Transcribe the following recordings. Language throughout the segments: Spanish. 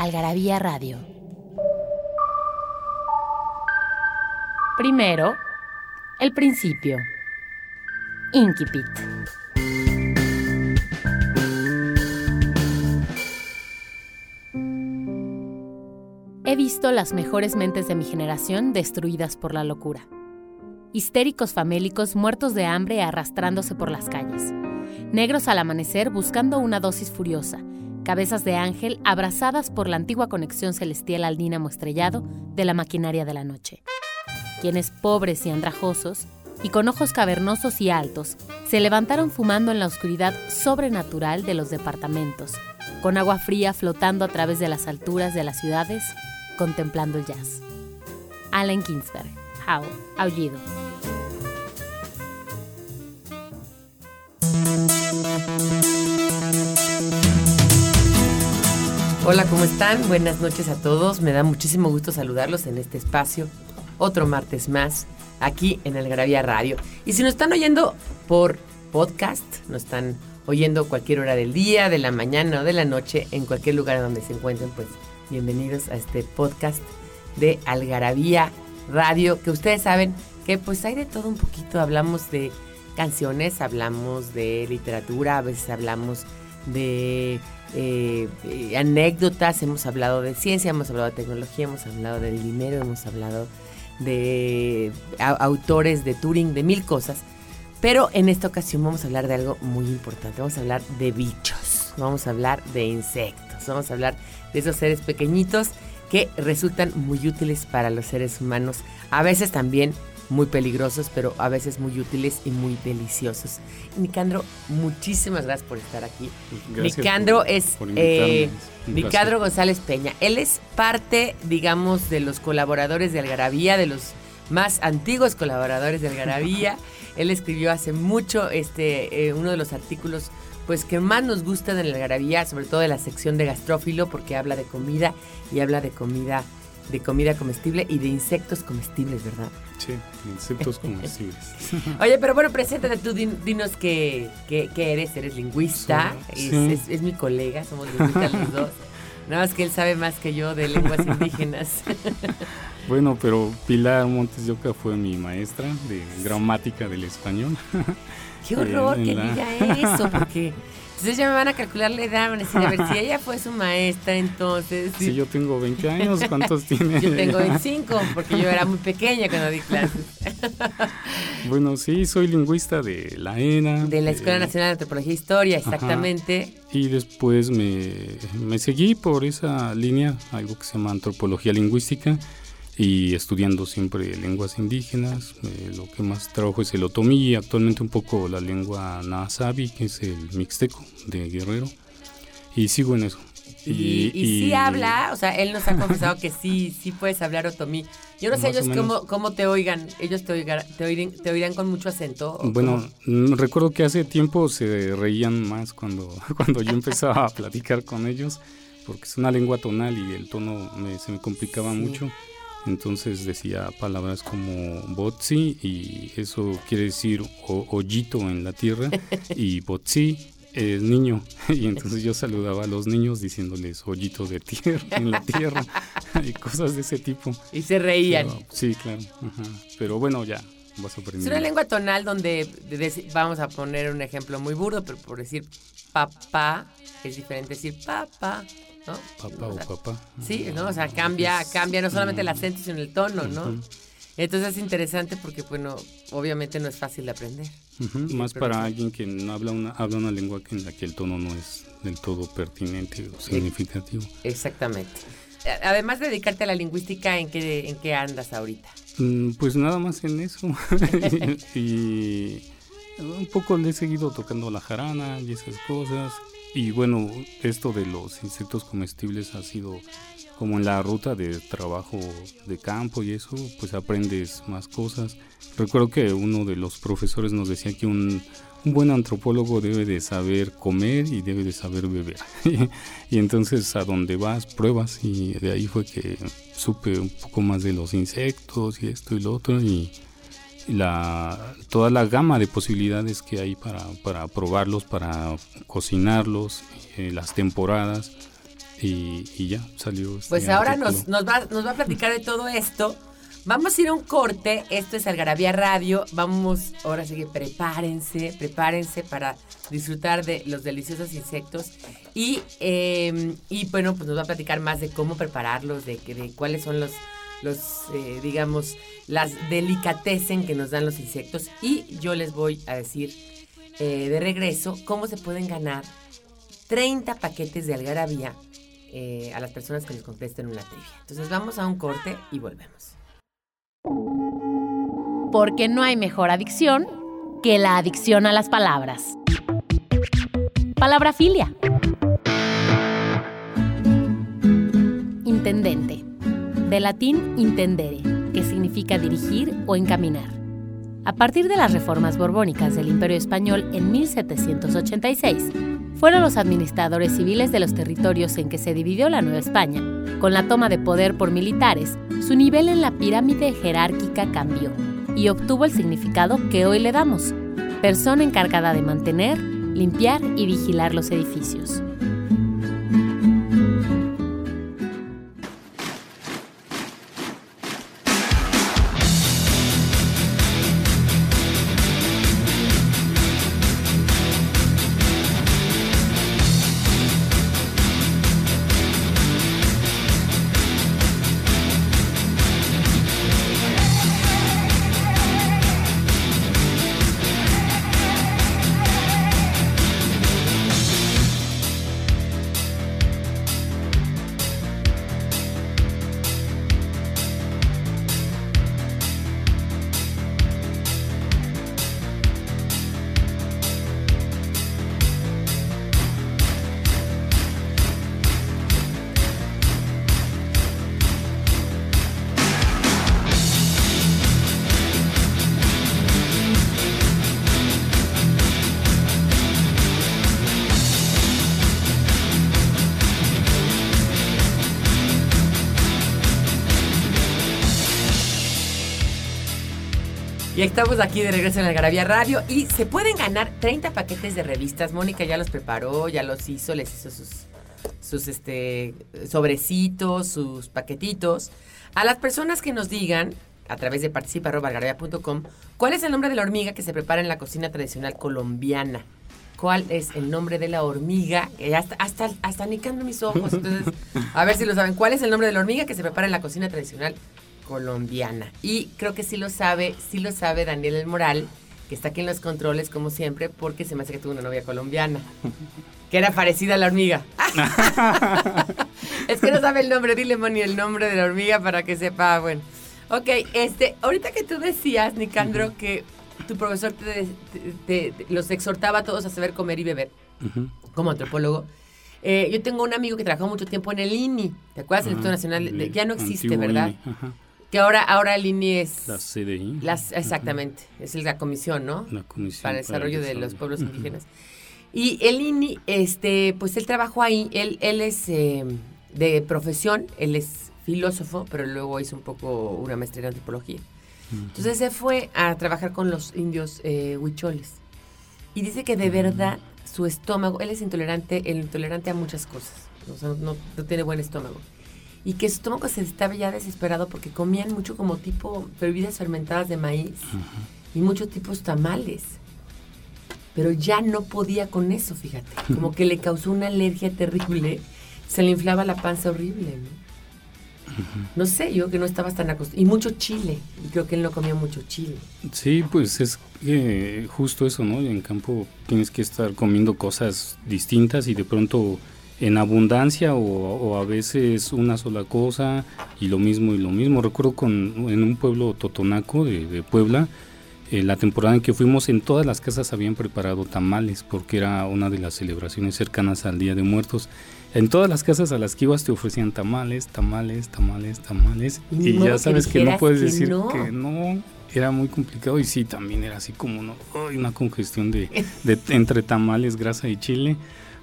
Algarabía Radio. Primero, el principio. Inquipit. He visto las mejores mentes de mi generación destruidas por la locura. Histéricos famélicos muertos de hambre arrastrándose por las calles. Negros al amanecer buscando una dosis furiosa. Cabezas de ángel abrazadas por la antigua conexión celestial al dínamo estrellado de la maquinaria de la noche. Quienes pobres y andrajosos, y con ojos cavernosos y altos, se levantaron fumando en la oscuridad sobrenatural de los departamentos, con agua fría flotando a través de las alturas de las ciudades contemplando el jazz. Allen Ginsberg, Howl, Aullido. Hola, ¿cómo están? Buenas noches a todos. Me da muchísimo gusto saludarlos en este espacio. Otro martes más, aquí en el Gravia Radio. Y si nos están oyendo por podcast, nos están oyendo cualquier hora del día, de la mañana o de la noche, en cualquier lugar donde se encuentren, pues bienvenidos a este podcast de Algarabía Radio, que ustedes saben que pues hay de todo un poquito, hablamos de canciones, hablamos de literatura, a veces hablamos de eh, anécdotas, hemos hablado de ciencia, hemos hablado de tecnología, hemos hablado del dinero, hemos hablado de autores de Turing, de mil cosas. Pero en esta ocasión vamos a hablar de algo muy importante, vamos a hablar de bichos, vamos a hablar de insectos, vamos a hablar de esos seres pequeñitos que resultan muy útiles para los seres humanos, a veces también muy peligrosos, pero a veces muy útiles y muy deliciosos. Nicandro, muchísimas gracias por estar aquí. Nicandro es eh, Nicandro González Peña. Él es parte, digamos, de los colaboradores de Algarabía, de los más antiguos colaboradores de Algarabía. Él escribió hace mucho este, eh, uno de los artículos pues que más nos gusta de la algarabía, sobre todo de la sección de gastrófilo, porque habla de comida y habla de comida, de comida comestible y de insectos comestibles, ¿verdad? Sí, insectos comestibles. Oye, pero bueno, preséntate tú, dinos qué, eres, eres lingüista, es, mi colega, somos lingüistas los dos. Nada más que él sabe más que yo de lenguas indígenas. Bueno, pero Pilar Montes de Oca fue mi maestra de gramática del español. Qué horror que diga eso, porque entonces ya me van a calcular la edad, van a decir, a ver, si ella fue su maestra, entonces... Si yo tengo 20 años, ¿cuántos tiene? Yo tengo 25, porque yo era muy pequeña cuando di clases. bueno, sí, soy lingüista de la ENA. De la Escuela Nacional de Antropología e Historia, exactamente. Y después me, me seguí por esa línea, algo que se llama antropología lingüística y estudiando siempre lenguas indígenas. Eh, lo que más trabajo es el otomí y actualmente un poco la lengua nasabi, que es el mixteco de Guerrero. Y sigo en eso. Y, y, sí habla, o sea, él nos ha confesado que sí, sí puedes hablar otomí. Yo no sé ellos cómo, cómo, te oigan, ellos te, oigan, te, oirán, te oirán con mucho acento. Bueno, mm, recuerdo que hace tiempo se reían más cuando, cuando yo empezaba a platicar con ellos, porque es una lengua tonal y el tono me, se me complicaba mucho. Entonces decía palabras como botzi y eso quiere decir hoyito en la tierra y botzi es niño y entonces yo saludaba a los niños diciéndoles hoyito de tierra en la tierra y cosas de ese tipo. Y se reían. sí, claro. Pero bueno, ya vas a aprender. Es una lengua tonal donde vamos a poner un ejemplo muy burdo, pero por decir papá es diferente decir papá ¿no? Papá o, papá. Sí, ¿no? O sea, cambia, cambia no solamente el acento, sino el tono, ¿no? Entonces es interesante porque, bueno, obviamente no es fácil de aprender. Más para alguien que no habla una, habla una lengua en la que el tono no es del todo pertinente o significativo. Exactamente. Además de dedicarte a la lingüística, ¿en qué, en qué andas ahorita? Mm, pues nada más en eso. y un poco le he seguido tocando la jarana y esas cosas. Y bueno, esto de los insectos comestibles ha sido como en la ruta de trabajo de campo y eso, pues aprendes más cosas. Recuerdo que uno de los profesores nos decía que un, buen antropólogo debe de saber comer y debe de saber beber. y entonces a donde vas pruebas y de ahí fue que supe un poco más de los insectos y esto y lo otro y la, toda la gama de posibilidades que hay para, para probarlos, para cocinarlos, eh, las temporadas y, ya salió. Este pues ahora nos, nos, va, nos va a platicar de todo esto. Vamos a ir a un corte, esto es Algarabía Radio, vamos, ahora sí que prepárense, prepárense para disfrutar de los deliciosos insectos y, em, y bueno, pues nos va a platicar más de cómo prepararlos, de, de cuáles son los, los eh, digamos, las delicatessen que nos dan los insectos y yo les voy a decir eh, de regreso cómo se pueden ganar 30 paquetes de algarabía eh, a las personas que les contesten una trivia. Entonces vamos a un corte y volvemos. Porque no hay mejor adicción que la adicción a las palabras. Palabra filia. Intendente. De latín intendere significa dirigir o encaminar. A partir de las reformas borbónicas del Imperio Español en 1786, fueron los administradores civiles de los territorios en que se dividió la Nueva España. Con la toma de poder por militares, su nivel en la pirámide jerárquica cambió y obtuvo el significado que hoy le damos, persona encargada de mantener, limpiar y vigilar los edificios. Y estamos aquí de regreso en el Garabía Radio y se pueden ganar 30 paquetes de revistas. Mónica ya los preparó, ya los hizo, les hizo sus, sus este, sobrecitos, sus paquetitos. A las personas que nos digan a través de participa.garabia.com cuál es el nombre de la hormiga que se prepara en la cocina tradicional colombiana. ¿Cuál es el nombre de la hormiga? hasta, hasta, hasta nicando mis ojos. Entonces, a ver si lo saben. ¿Cuál es el nombre de la hormiga que se prepara en la cocina tradicional colombiana. Y creo que sí lo sabe, sí lo sabe Daniel El Moral, que está aquí en los controles como siempre, porque se me hace que tuvo una novia colombiana, que era parecida a la hormiga. es que no sabe el nombre, dile Moni el nombre de la hormiga para que sepa, bueno. Ok, este, ahorita que tú decías, Nicandro, que tu profesor te, los exhortaba a todos a saber comer y beber, como antropólogo. Eh, yo tengo un amigo que trabajó mucho tiempo en el INI, ¿te acuerdas? el Instituto Nacional, ya no existe, ¿verdad? Que ahora, ahora el INI es... La CDI. Las, exactamente, es la comisión, ¿no? La comisión. Para el desarrollo, de los pueblos indígenas. Y el INI, este, pues él trabajó ahí, él, él es eh, de profesión, él es filósofo, pero luego hizo un poco una maestría en antropología. Entonces se fue a trabajar con los indios eh, huicholes. Y dice que de verdad su estómago, él es intolerante, el intolerante a muchas cosas, no, no tiene buen estómago y que su estómago se estaba ya desesperado porque comían mucho como tipo bebidas fermentadas de maíz y muchos tipos tamales. Pero ya no podía con eso, fíjate. Como que le causó una alergia terrible. Se le inflaba la panza horrible, ¿no? No sé, yo que no estabas tan acostumbrado. Y mucho chile. Y creo que él no comía mucho chile. Sí, pues es justo eso, ¿no? En campo tienes que estar comiendo cosas distintas y de pronto en abundancia o, a veces una sola cosa y lo mismo y lo mismo. Recuerdo con, en un pueblo totonaco de, Puebla, eh, la temporada en que fuimos, en todas las casas habían preparado tamales, porque era una de las celebraciones cercanas al Día de Muertos. En todas las casas a las que ibas te ofrecían tamales, tamales, tamales, tamales. Y, ya sabes que, no puedes decir que no. Era muy complicado y sí, también era así como una congestión de, de entre tamales, grasa y chile.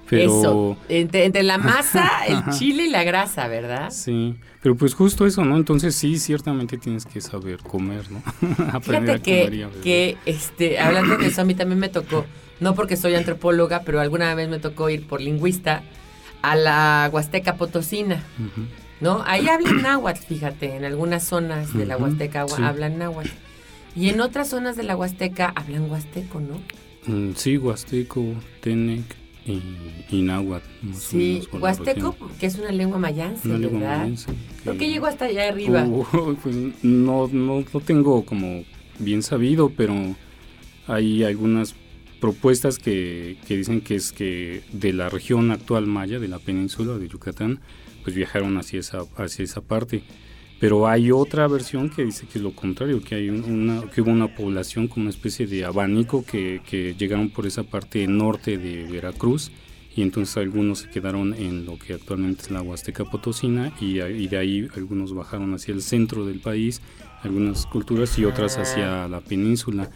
Pero... entre, la masa, el chile y la grasa, ¿verdad? Sí, pero pues justo eso, ¿no? Entonces sí, ciertamente tienes que saber comer, ¿no? Fíjate que, que este, hablando de eso, a mí también me tocó, no porque soy antropóloga, pero alguna vez me tocó ir por lingüista a la Huasteca Potosina, ¿no? Ahí hablan náhuatl, fíjate, en algunas zonas de la Huasteca hablan náhuatl. Y en otras zonas de la Huasteca hablan huasteco, ¿no? Mm, sí, huasteco, tenec y, náhuatl. Sí, huasteco, que es una lengua mayanse, ¿verdad? ¿Por qué llegó hasta allá arriba? pues no, no, no tengo como bien sabido, pero hay algunas propuestas que, que, dicen que es que de la región actual maya, de la península de Yucatán, pues viajaron hacia esa, hacia esa parte. Pero hay otra versión que dice que es lo contrario, que hay una, que hubo una población como una especie de abanico que, que llegaron por esa parte norte de Veracruz y entonces algunos se quedaron en lo que actualmente es la Huasteca Potosina y, y, de ahí algunos bajaron hacia el centro del país, algunas culturas y otras hacia la península.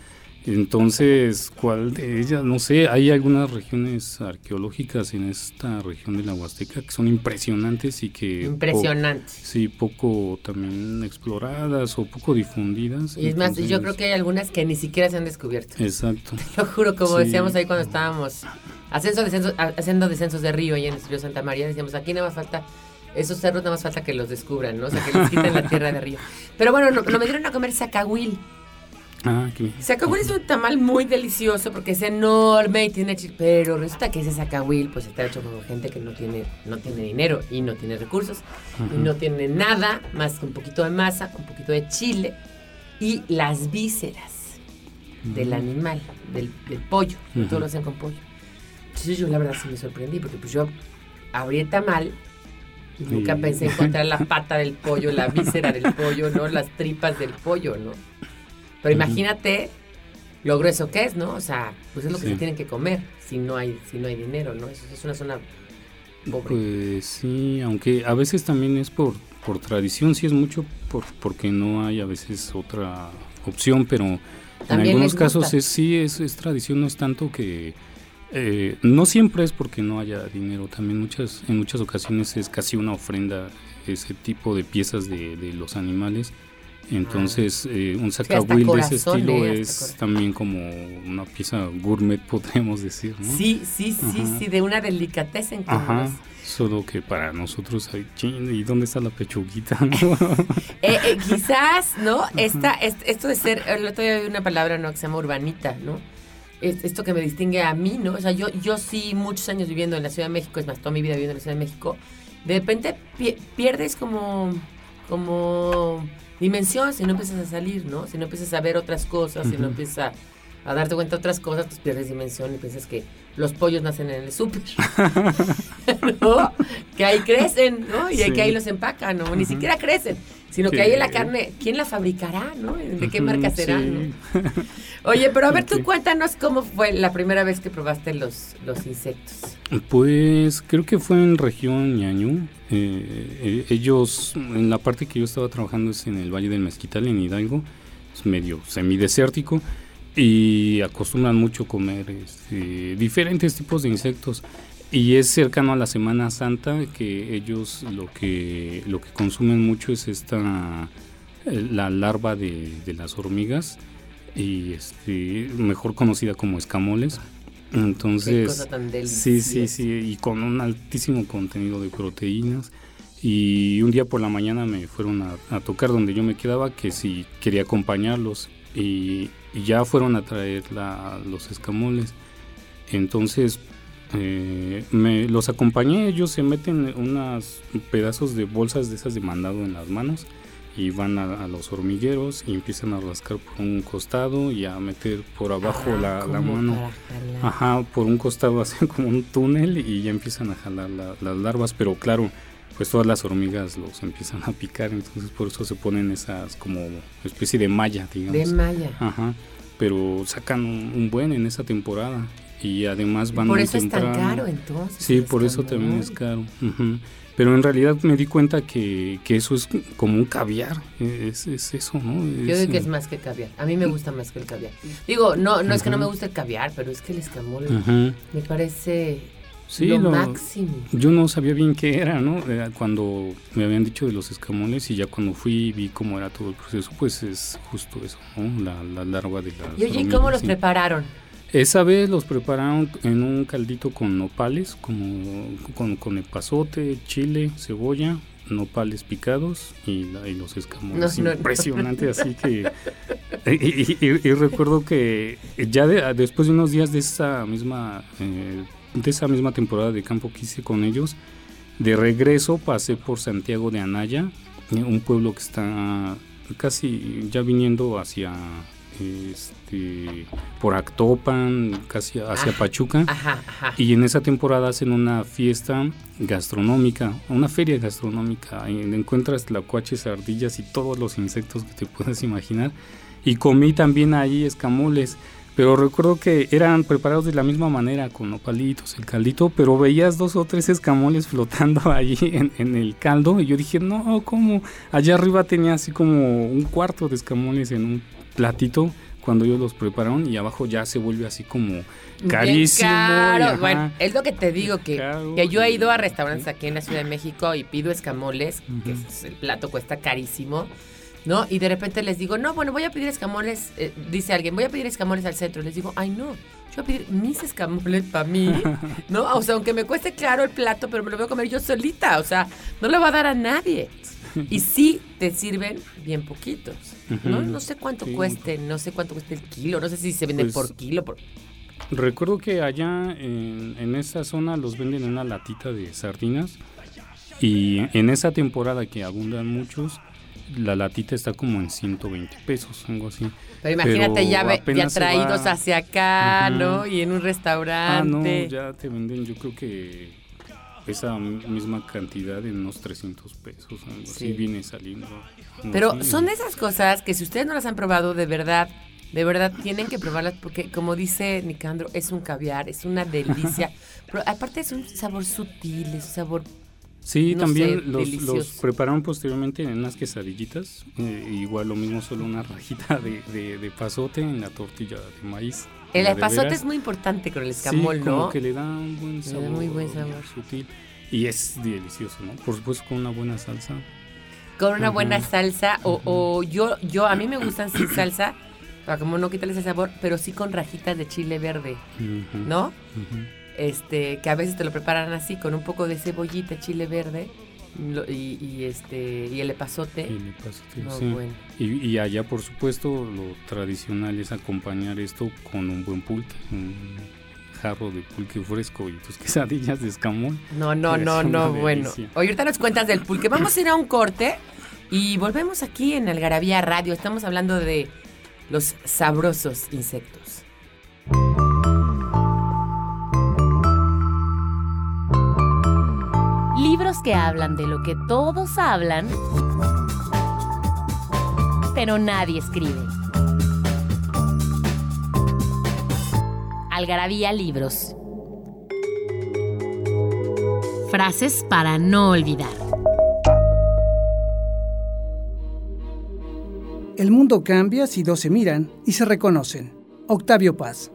Entonces, ¿cuál de ellas? No sé, hay algunas regiones arqueológicas en esta región de la Huasteca que son impresionantes y que... Impresionantes. sí, poco también exploradas o poco difundidas. Y es más, yo creo que hay algunas que ni siquiera se han descubierto. Exacto. Te lo juro, como decíamos ahí cuando estábamos ascenso, descenso, haciendo descensos de río ahí en el río Santa María, decíamos, aquí nada más falta esos cerros nada más falta que los descubran, ¿no? O sea, que les quiten la tierra de río. Pero bueno, no, me dieron a comer sacahuil. Ah, qué es un tamal muy delicioso porque es enorme y tiene pero resulta que ese sacahuil pues está hecho con gente que no tiene no tiene dinero y no tiene recursos y no tiene nada más que un poquito de masa, un poquito de chile y las vísceras del animal, del, pollo, todos lo hacen con pollo. Entonces yo la verdad sí me sorprendí porque pues yo abrí el tamal y nunca pensé encontrar la pata del pollo, la víscera del pollo, ¿no? Las tripas del pollo, ¿no? Pero imagínate lo grueso que es, ¿no? O sea, pues es lo que se tienen que comer si no hay, si no hay dinero, ¿no? Eso es una zona pobre. Pues sí, aunque a veces también es por, por tradición, sí es mucho por, porque no hay a veces otra opción, pero en algunos casos es, sí es, es tradición, no es tanto que... Eh, no siempre es porque no haya dinero, también muchas, en muchas ocasiones es casi una ofrenda ese tipo de piezas de, de los animales entonces, eh, un sacahuil de ese estilo es también como una pieza gourmet, podríamos decir, ¿no? Sí, sí, sí, sí, de una delicatez en Ajá. Solo que para nosotros hay ¿y dónde está la pechuguita? Eh, eh, quizás, ¿no? Esta, esto de ser, el otro día una palabra, ¿no? Que se llama urbanita, ¿no? Esto que me distingue a mí, ¿no? O sea, yo, yo sí, muchos años viviendo en la Ciudad de México, es más, toda mi vida viviendo en la Ciudad de México, de repente pierdes como, como dimensión si no empiezas a salir, ¿no? Si no empiezas a ver otras cosas, si no empiezas a, darte cuenta de otras cosas, pues pierdes dimensión y piensas que los pollos nacen en el súper, ¿no? Que ahí crecen, ¿no? Y que ahí los empacan, ¿no? Ni siquiera crecen, sino que ahí la carne, ¿quién la fabricará, ¿no? ¿De qué marca será, ¿no? Oye, pero a ver, tú cuéntanos cómo fue la primera vez que probaste los, los insectos. Pues creo que fue en región Ñañú, eh, eh, ellos, en la parte que yo estaba trabajando es en el Valle del Mezquital, en Hidalgo, es medio semidesértico y acostumbran mucho comer este, diferentes tipos de insectos y es cercano a la Semana Santa que ellos lo que lo que consumen mucho es esta eh, la larva de, de las hormigas y este, mejor conocida como escamoles entonces, sí, sí, sí, y con un altísimo contenido de proteínas. Y un día por la mañana me fueron a, tocar donde yo me quedaba, que si quería acompañarlos. Y, ya fueron a traer los escamoles. Entonces, eh, me los acompañé, ellos se meten unos pedazos de bolsas de esas de mandado en las manos y van a, los hormigueros y empiezan a rascar por un costado y a meter por abajo la, mano. Ajá, por un costado hacen como un túnel y ya empiezan a jalar las larvas, pero claro, pues todas las hormigas los empiezan a picar, entonces por eso se ponen esas como especie de malla, digamos. De malla. Ajá. pero sacan un, buen en esa temporada y además van por muy eso es tan temprano. caro entonces. Sí, por eso también es caro. ujú. Pero en realidad me di cuenta que, que eso es como un caviar, es, es eso, ¿no? Yo digo que es eh, más que el caviar. A mí me gusta más que el caviar. Digo, no, no es que no me Ujú. guste el caviar, pero es que el escamol ujú. me parece Sí, lo, lo- máximo. Yo no sabía bien qué era, ¿no? Era Cuando me habían dicho de los escamoles y ya cuando fui y vi cómo era todo el proceso, pues es justo eso, ¿no? La, la larva de la Y oye, ¿y ¿cómo los prepararon? Esa vez los prepararon en un caldito con nopales, como con, con epazote, chile, cebolla, nopales picados y, la- y los escamoles. No, no, no. Impresionante, así que... Y, y- y- y recuerdo que ya de- después de unos días de esa misma... eh, de esa misma temporada de campo que hice con ellos, de regreso pasé por Santiago de Anaya, un pueblo que está casi ya viniendo hacia este por Actopan, casi hacia. Pachuca. Ajá, ajá. Y en esa temporada hacen una fiesta gastronómica, una feria gastronómica. Ahí encuentras tlacuaches, ardillas y todos los insectos que te puedas imaginar. Y comí también ahí escamoles. Pero recuerdo que eran preparados de la misma manera, con nopalitos, el caldito, pero veías dos o tres escamoles flotando allí en, en el caldo. Y yo dije, no, ¿cómo? Allá arriba tenía así como un cuarto de escamoles en un platito cuando ellos los prepararon y abajo ya se vuelve así como carísimo. ajá. Bueno, es lo que te digo, que, Caro, que yo he ido a restaurantes aquí en la Ciudad de México y pido escamoles, que es- el plato cuesta carísimo, ¿no? Y de repente les digo, no, bueno, voy a pedir escamoles, eh, dice alguien, voy a pedir escamoles al centro. Les digo, ay, no, yo voy a pedir mis escamoles para mí, ¿no? O sea, aunque me cueste claro el plato, pero me lo voy a comer yo solita, o sea, no le va a dar a nadie. Y sí te sirven bien poquitos, ¿no? No sé cuánto Sí. cueste, no sé cuánto cuesta el kilo, no sé si se vende Pues, por kilo, por... Recuerdo que allá en, en esa zona los venden en una latita de sardinas y en esa temporada que abundan muchos, la latita está como en 120 pesos, algo así. Pero imagínate Pero ya, ve- ya traídos hacia acá. ¿no? Y en un Ah, no, restaurante. ya te venden yo creo que esa misma cantidad en unos 300 pesos, algo Sí. así viene saliendo. Pero así. son de esas cosas que si ustedes no las han probado, de verdad, de verdad tienen que probarlas porque, como dice Nicandro, es un caviar, es una delicia. Pero aparte es un sabor sutil, es un sabor... Sí, no también sé, los, los prepararon posteriormente en unas quesadillitas. eh, igual lo mismo, solo una rajita de, de, de pasote en la tortilla de maíz. El epazote es muy importante con el escamol, sí, ¿no? como que le da un buen Le da sabor. muy buen sabor. Sutil. Y es delicioso, ¿no? Por supuesto con una buena salsa. Con una buena salsa o, o yo, yo, a mí me gustan sin salsa, para como no quitarles el sabor, pero sí con rajitas de chile verde, ¿no? este que a veces te lo preparan así con un poco de cebollita, chile verde lo- y, y, este y el epazote. El epazote, No, sí. bueno. Y, y allá, por supuesto, lo tradicional es acompañar esto con un buen pulque, un jarro de pulque fresco y tus quesadillas de escamón. No, no, no, no, bueno. Oye, ahorita nos cuentas del pulque. Vamos a ir a un corte y volvemos aquí en Algarabía Radio. Estamos hablando de los sabrosos insectos. Libros que hablan de lo que todos hablan, pero nadie escribe. Algarabía Libros. Frases para no olvidar. El mundo cambia si dos se miran y se reconocen. Octavio Paz.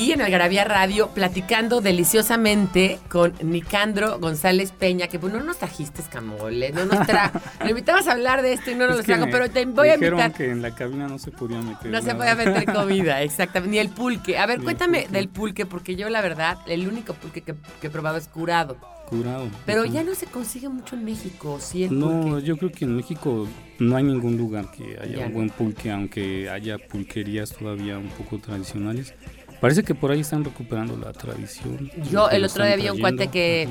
Aquí en Algarabía Radio platicando deliciosamente con Nicandro González Peña, que pues no nos trajiste escamoles, no nos tra... Lo invitabas a hablar de esto y no nos trajo, pero te voy a invitar. que en la cabina no se podía meter. No se podía meter comida, exactamente. Ni el pulque. A ver, Ni cuéntame pulque. del pulque, porque yo la verdad, el único pulque que, que he probado es curado. Curado. Pero ya no se consigue mucho en México, ¿sí? El No, pulque? yo creo que en México no hay ningún lugar que haya Ya un buen pulque, aunque haya pulquerías todavía un poco tradicionales. Parece que por ahí están recuperando la tradición. Yo el otro día vi un cuate que,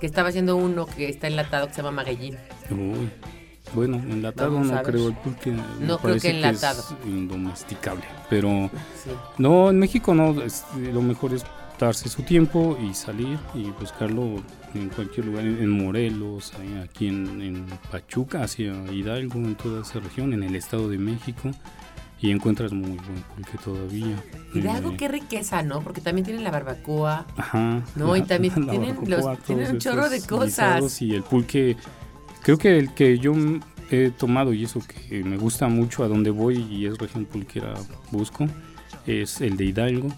que estaba haciendo uno que está enlatado que se llama Magallín. Uy. Bueno, enlatado Vamos no creo el pulque. me No creo que enlatado. es indomesticable. Pero Sí. no, en México no. es- lo mejor es darse su tiempo y salir y buscarlo en cualquier lugar, en Morelos, aquí en, en Pachuca, hacia Hidalgo, en toda esa región, en el Estado de México, y encuentras muy buen pulque todavía. Hidalgo, Eh, qué riqueza, ¿no? Porque también tienen la barbacoa. Ajá. No, y también la tienen los- tienen un chorro de cosas. Y el pulque, creo que el que yo he tomado y eso que me gusta mucho a donde voy y es región pulquera busco, es el de Hidalgo.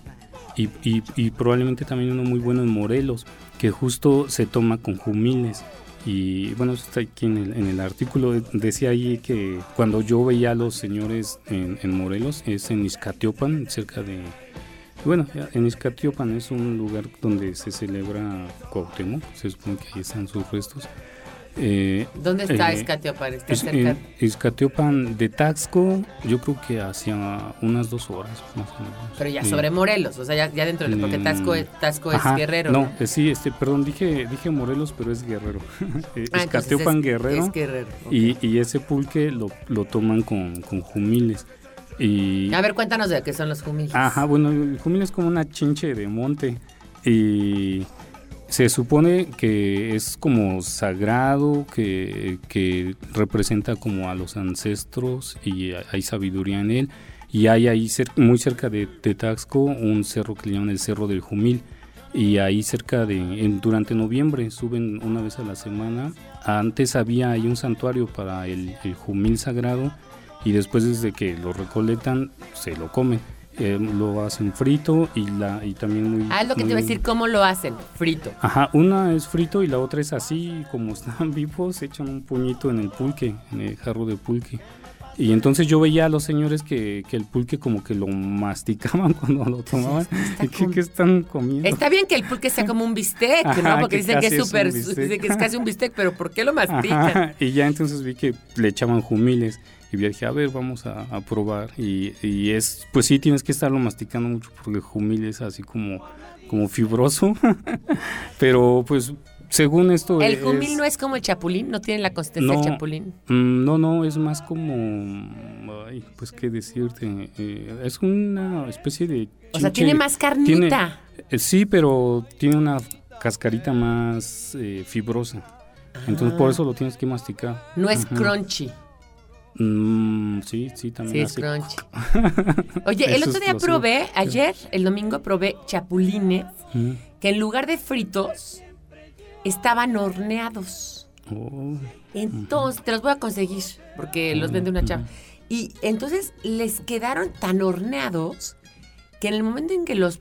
Y, y- y probablemente también uno muy bueno en Morelos, que justo se toma con jumiles. Y bueno, está aquí en el, artículo. de- Decía ahí que cuando yo veía a los señores en, Morelos, es en Izcatiopan, cerca de, bueno, en Izcatiopan es un lugar donde se celebra Cuauhtémoc, se supone que ahí están sus restos. Eh, ¿Dónde está eh, Escatiopan? Está es- cerca. en Izcatiopan de Taxco, yo creo que hacia unas dos horas más o menos. Pero ya Eh, sobre Morelos, o sea, ya, ya dentro de... Porque Mm. Tasco es, Guerrero. No, ¿no? eh, sí, este, perdón, dije, dije Morelos, pero es Guerrero. Eh, Ah, entonces Izcatiopan es- Guerrero. Es Guerrero. Y, y ese pulque lo, lo toman con, con jumiles. Y, A ver, cuéntanos de qué son los jumiles. Ajá, bueno, el jumil es como una chinche de monte y se supone que es como sagrado, que, que representa como a los ancestros y hay sabiduría en él. Y hay ahí cer- muy cerca de, de Taxco un cerro que le llaman el Cerro del Jumil. Y ahí cerca de, en- durante noviembre suben una vez a la semana. Antes había ahí un santuario para el, el jumil sagrado y después desde que lo recolectan se lo comen. Eh, lo hacen frito y la y también muy Ah, es lo que te iba a decir, ¿cómo lo hacen? Frito. Ajá, una es frito y la otra es así, como están vivos, echan un puñito en el pulque, en el jarro de pulque. Y entonces yo veía a los señores que, que el pulque como que lo masticaban cuando lo tomaban. ¿Y qué, qué están comiendo? Está bien que el pulque sea como un bistec, Ajá, ¿no? Porque que dicen que es súper, dicen que es casi un bistec, pero ¿por qué lo mastican? Ajá, y ya entonces vi que le echaban jumiles. Y dije, a ver, vamos a, a probar. Y, y es, pues sí, tienes que estarlo masticando mucho porque el jumil es así como, como fibroso. Pero pues, según esto. El es- jumil no es como el chapulín, no tiene la consistencia No. del chapulín. Mm, No, no, es más como. Ay, pues qué decirte. eh, es una especie de. O sea, chinche- tiene más carnita. eh, sí, pero tiene una cascarita más eh, fibrosa. Entonces por Ah. eso lo tienes que masticar. No es Ajá. crunchy, Mm, sí, sí, también. sí es crunchy. Oye, el otro día probé, ayer, el domingo probé chapulines Mm. que en lugar de fritos estaban horneados. Oh, Entonces, te los voy a conseguir porque los vende una chava. Y entonces les quedaron tan horneados que en el momento en que los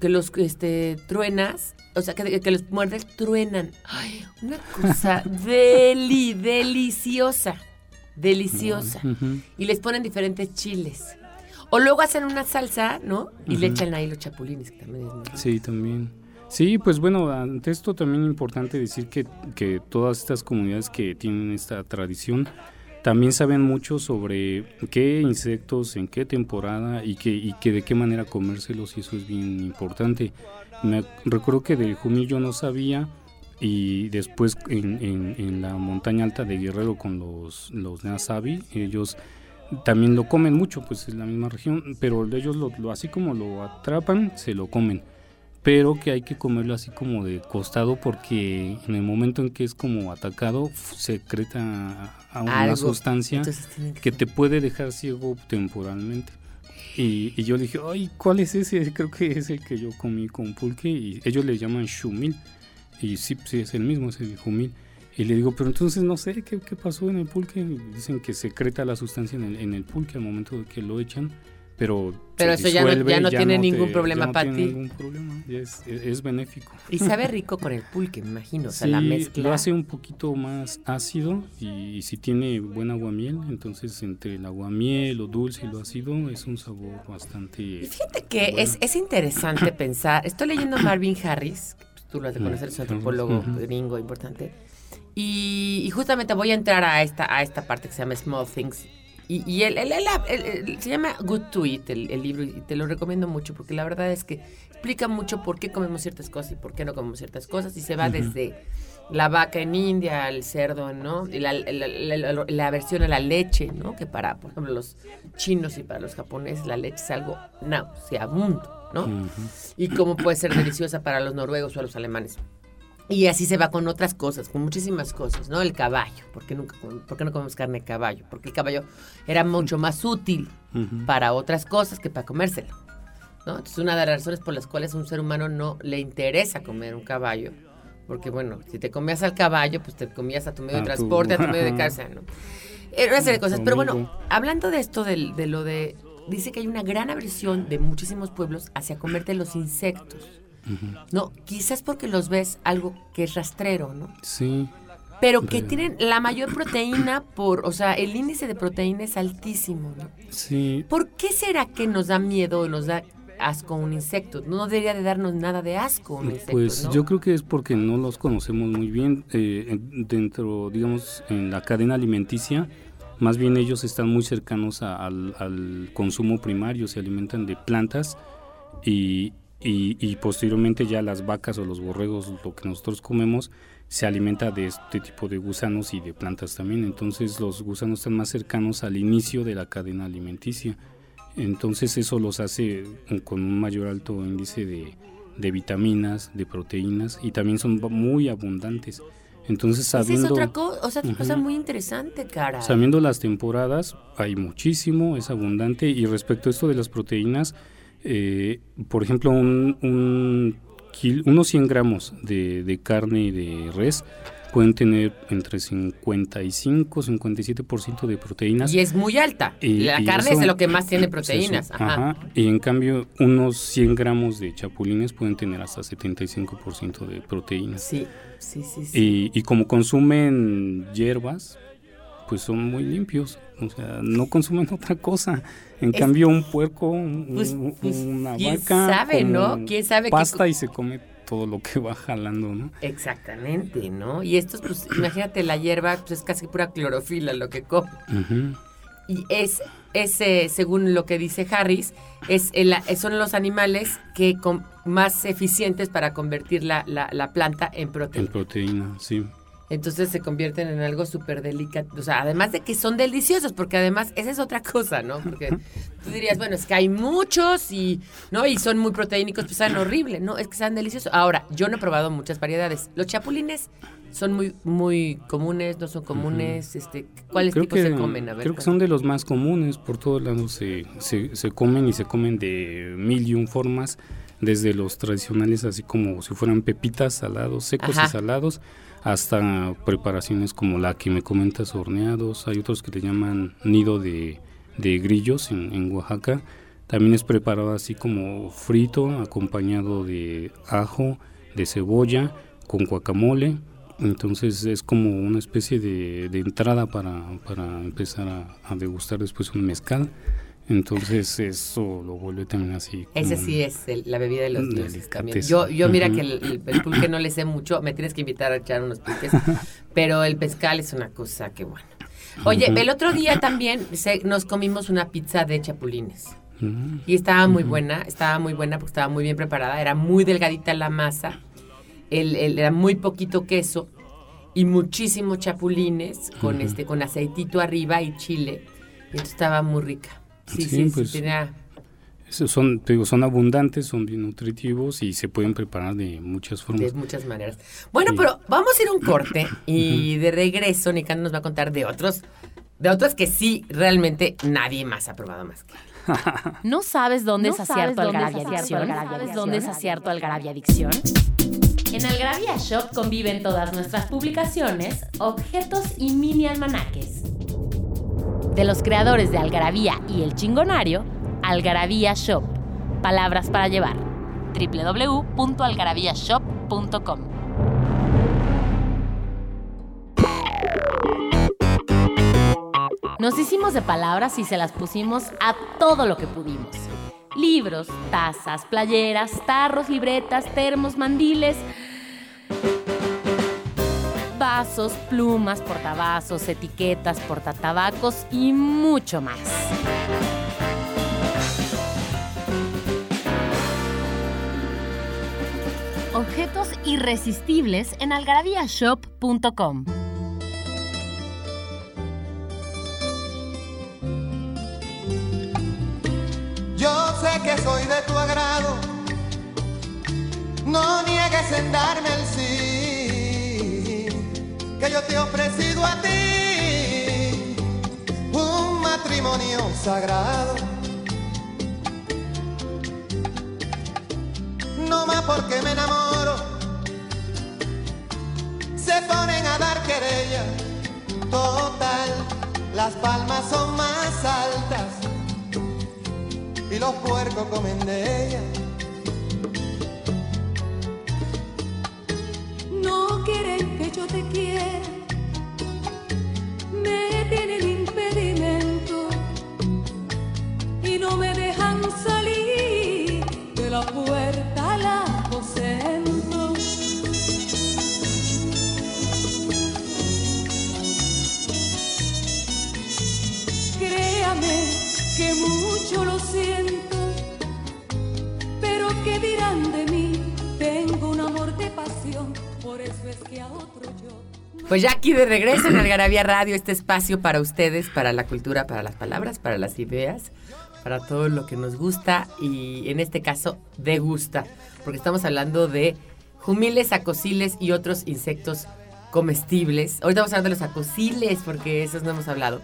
que los este, truenas, o sea, que, que los muerdes, truenan. Ay, una cosa deli, deliciosa. Deliciosa. Y les ponen diferentes chiles. O luego hacen una salsa, ¿no? Y le echan ahí los chapulines, que también es muy. Sí, también. Sí, pues bueno, ante esto también es importante decir que, que todas estas comunidades que tienen esta tradición también saben mucho sobre qué insectos, en qué temporada y que, y que de qué manera comérselos y eso es bien importante. Me recuerdo que del jumil yo no sabía y después en, en- en la montaña alta de Guerrero con los, los Nasabi, ellos también lo comen mucho, pues es la misma región, pero ellos lo, lo- así como lo atrapan, se lo comen. Pero que hay que comerlo así como de costado porque en el momento en que es como atacado secreta a una Algo. sustancia que que te puede dejar ciego temporalmente. Y, y yo le dije, ay, ¿cuál es ese? Creo que es el que yo comí con pulque y ellos le llaman shumil. Y sí, sí, es el mismo, es el jumil. Y le digo, pero entonces no sé qué, qué pasó en el pulque. Dicen que secreta la sustancia en el, en el pulque al momento de que lo echan, pero. Pero se eso ya no- ya no tiene ningún problema no para tiene ti. ningún problema, es, es- es benéfico. Y sabe rico con el pulque, me imagino. O sea, Sí, la mezcla. lo hace un poquito más ácido y, y si tiene buen aguamiel, entonces entre el aguamiel, lo dulce y lo ácido es un sabor bastante... Y fíjate que es, es interesante pensar. Estoy leyendo a Marvin Harris, tú lo has de conocer, es un antropólogo gringo importante. Y, y justamente voy a entrar a esta, a esta parte que se llama Small Things. Y, y él- él- se llama Good to Eat, el, el libro, y te lo recomiendo mucho porque la verdad es que explica mucho por qué comemos ciertas cosas y por qué no comemos ciertas cosas. Y se va desde la vaca en India, el cerdo, ¿no? Y la, la, la- la- la aversión a la leche, ¿no? Que para, por ejemplo, los chinos y para los japoneses la leche es algo nauseabundo, ¿no? Ujú. y cómo puede ser deliciosa para los noruegos o los alemanes. Y así se va con otras cosas, con muchísimas cosas, ¿no? El caballo, ¿por qué, nunca, por qué no comemos carne de caballo? Porque el caballo era mucho más útil para otras cosas que para comérselo, ¿no? Entonces una de las razones por las cuales a un ser humano no le interesa comer un caballo, porque bueno, si te comías al caballo, pues te comías a tu medio de tu- transporte, a tu medio de casa, ¿no? Era una serie de cosas, pero bueno, hablando de esto, del- de, lo de... Dice que hay una gran aversión de muchísimos pueblos hacia comerte los insectos. No, quizás porque los ves algo que es rastrero, ¿no? Sí, Pero que De- tienen la mayor proteína por, o sea, el índice de proteína es altísimo, ¿no? sí, ¿Por qué será que nos da miedo o nos da asco un insecto? No debería de darnos nada de asco un insecto, Pues ¿no? yo creo que es porque no los conocemos muy bien eh, en- dentro, digamos, en la cadena alimenticia. Más bien ellos están muy cercanos a- al, al consumo primario, se alimentan de plantas y, y- y posteriormente ya las vacas o los borregos, lo que nosotros comemos, se alimenta de este tipo de gusanos y de plantas también. Entonces los gusanos están más cercanos al inicio de la cadena alimenticia. Entonces eso los hace con un mayor alto índice de, de vitaminas, de proteínas y también son muy abundantes. Entonces Esa es sabiendo, otra cosa, o sea, otra cosa Ujú. muy interesante, cara. sabiendo las temporadas hay muchísimo, es abundante y respecto a esto de las proteínas, eh, por ejemplo, un, un unos 100 gramos de, de carne de res pueden tener entre 55 57% de proteínas. Y es muy alta. Y- la y carne eso- es lo que más tiene Pues proteínas. Ajá. ajá. Y en cambio, unos 100 gramos de chapulines pueden tener hasta 75% de proteínas. Sí, sí, sí. sí. Y, y como consumen hierbas, pues son muy limpios. O sea, no consumen otra cosa. En Es- cambio, un puerco, un- Pues- pues, una ¿quién vaca, sabe, no? ¿Quién sabe pasta y se come todo lo que va jalando, ¿no? Exactamente, ¿no? Y estos, pues, imagínate, la hierba, pues es casi pura clorofila lo que come. Y es, es eh, según lo que dice Harris, es el- son los animales que con, más eficientes para convertir la, la- la planta en En proteína. proteína, sí. Entonces se convierten en algo súper delicado. O sea, además de que son deliciosos, porque además esa es otra cosa, ¿no? Porque tú dirías, bueno, es que hay muchos y, ¿no? Y son muy proteínicos, pues saben horrible. No, es que saben deliciosos. Ahora, yo no he probado muchas variedades. Los chapulines son muy, muy comunes, no son comunes. este, ¿Cuáles Creo tipos que, se comen? A ver, creo que son de los más comunes, por todos lados se, se, se comen y se comen de mil y un formas, desde los tradicionales así como si fueran pepitas salados, secos Ajá. y salados, hasta preparaciones como la que me comentas, horneados, hay otros que le llaman nido de, de grillos en, en Oaxaca, también es preparado así como frito, acompañado de ajo, de cebolla, con guacamole, entonces es como una especie de, de entrada para, para empezar a, a degustar después un mezcal. Entonces eso lo vuelve también así. Ese como- sí es el- la bebida de los Mm, dioses también. Yo, yo mira Ujú. que el, el- pulque no le sé mucho, me tienes que invitar a echar unos pulques, pero el pescal es una cosa que bueno. Oye, Ujú. el otro día también se- nos comimos una pizza de chapulines Mm, y estaba muy buena, estaba muy buena porque estaba muy bien preparada, era muy delgadita la masa, el, era muy poquito queso y muchísimos chapulines con este con aceitito arriba y chile. Y entonces estaba muy rica. Sí, Sí, sí, sí, pues, tenía esos son, te digo, son abundantes, son bien nutritivos y se pueden preparar de muchas De formas. muchas maneras. Bueno, Sí. pero vamos a ir a un corte y de regreso Nicando nos va a contar de otros, de otros que sí realmente nadie más ha probado más que él. ¿No sabes dónde ¿No es sabes acierto dónde es Algarabia Adicción? ¿Sabes dónde es acierto Algarabia Adicción? En Algarabia Shop conviven todas nuestras publicaciones, objetos y mini almanaques. De los creadores de Algarabía y El Chingonario, Algarabía Shop. Palabras para llevar. www.algarabíashop.com Nos hicimos de palabras y se las pusimos a todo lo que pudimos. Libros, tazas, playeras, tarros, libretas, termos, mandiles, vasos, plumas, portavasos, etiquetas, portatabacos y mucho más. Objetos irresistibles en algarabíashop.com. Yo sé que soy de tu agrado, no niegues en darme el sí, que yo te he ofrecido a ti un matrimonio sagrado. No más porque me enamoro, se ponen a dar querella, total, las palmas son más altas y los puercos comen de ella. Quieren que yo te quiera, me tienen impedimento y no me dejan salir de la puerta al aposento. Créame que mucho lo siento, pero ¿qué dirán de mí? Tengo un amor de pasión, por eso es que a otro yo. Pues ya aquí de regreso en Algarabía Radio, este espacio para ustedes, para la cultura, para las palabras, para las ideas, para todo lo que nos gusta y en este caso de gusta, porque estamos hablando de jumiles, acosiles y otros insectos comestibles. Ahorita vamos a hablar de los acosiles porque esos no hemos hablado.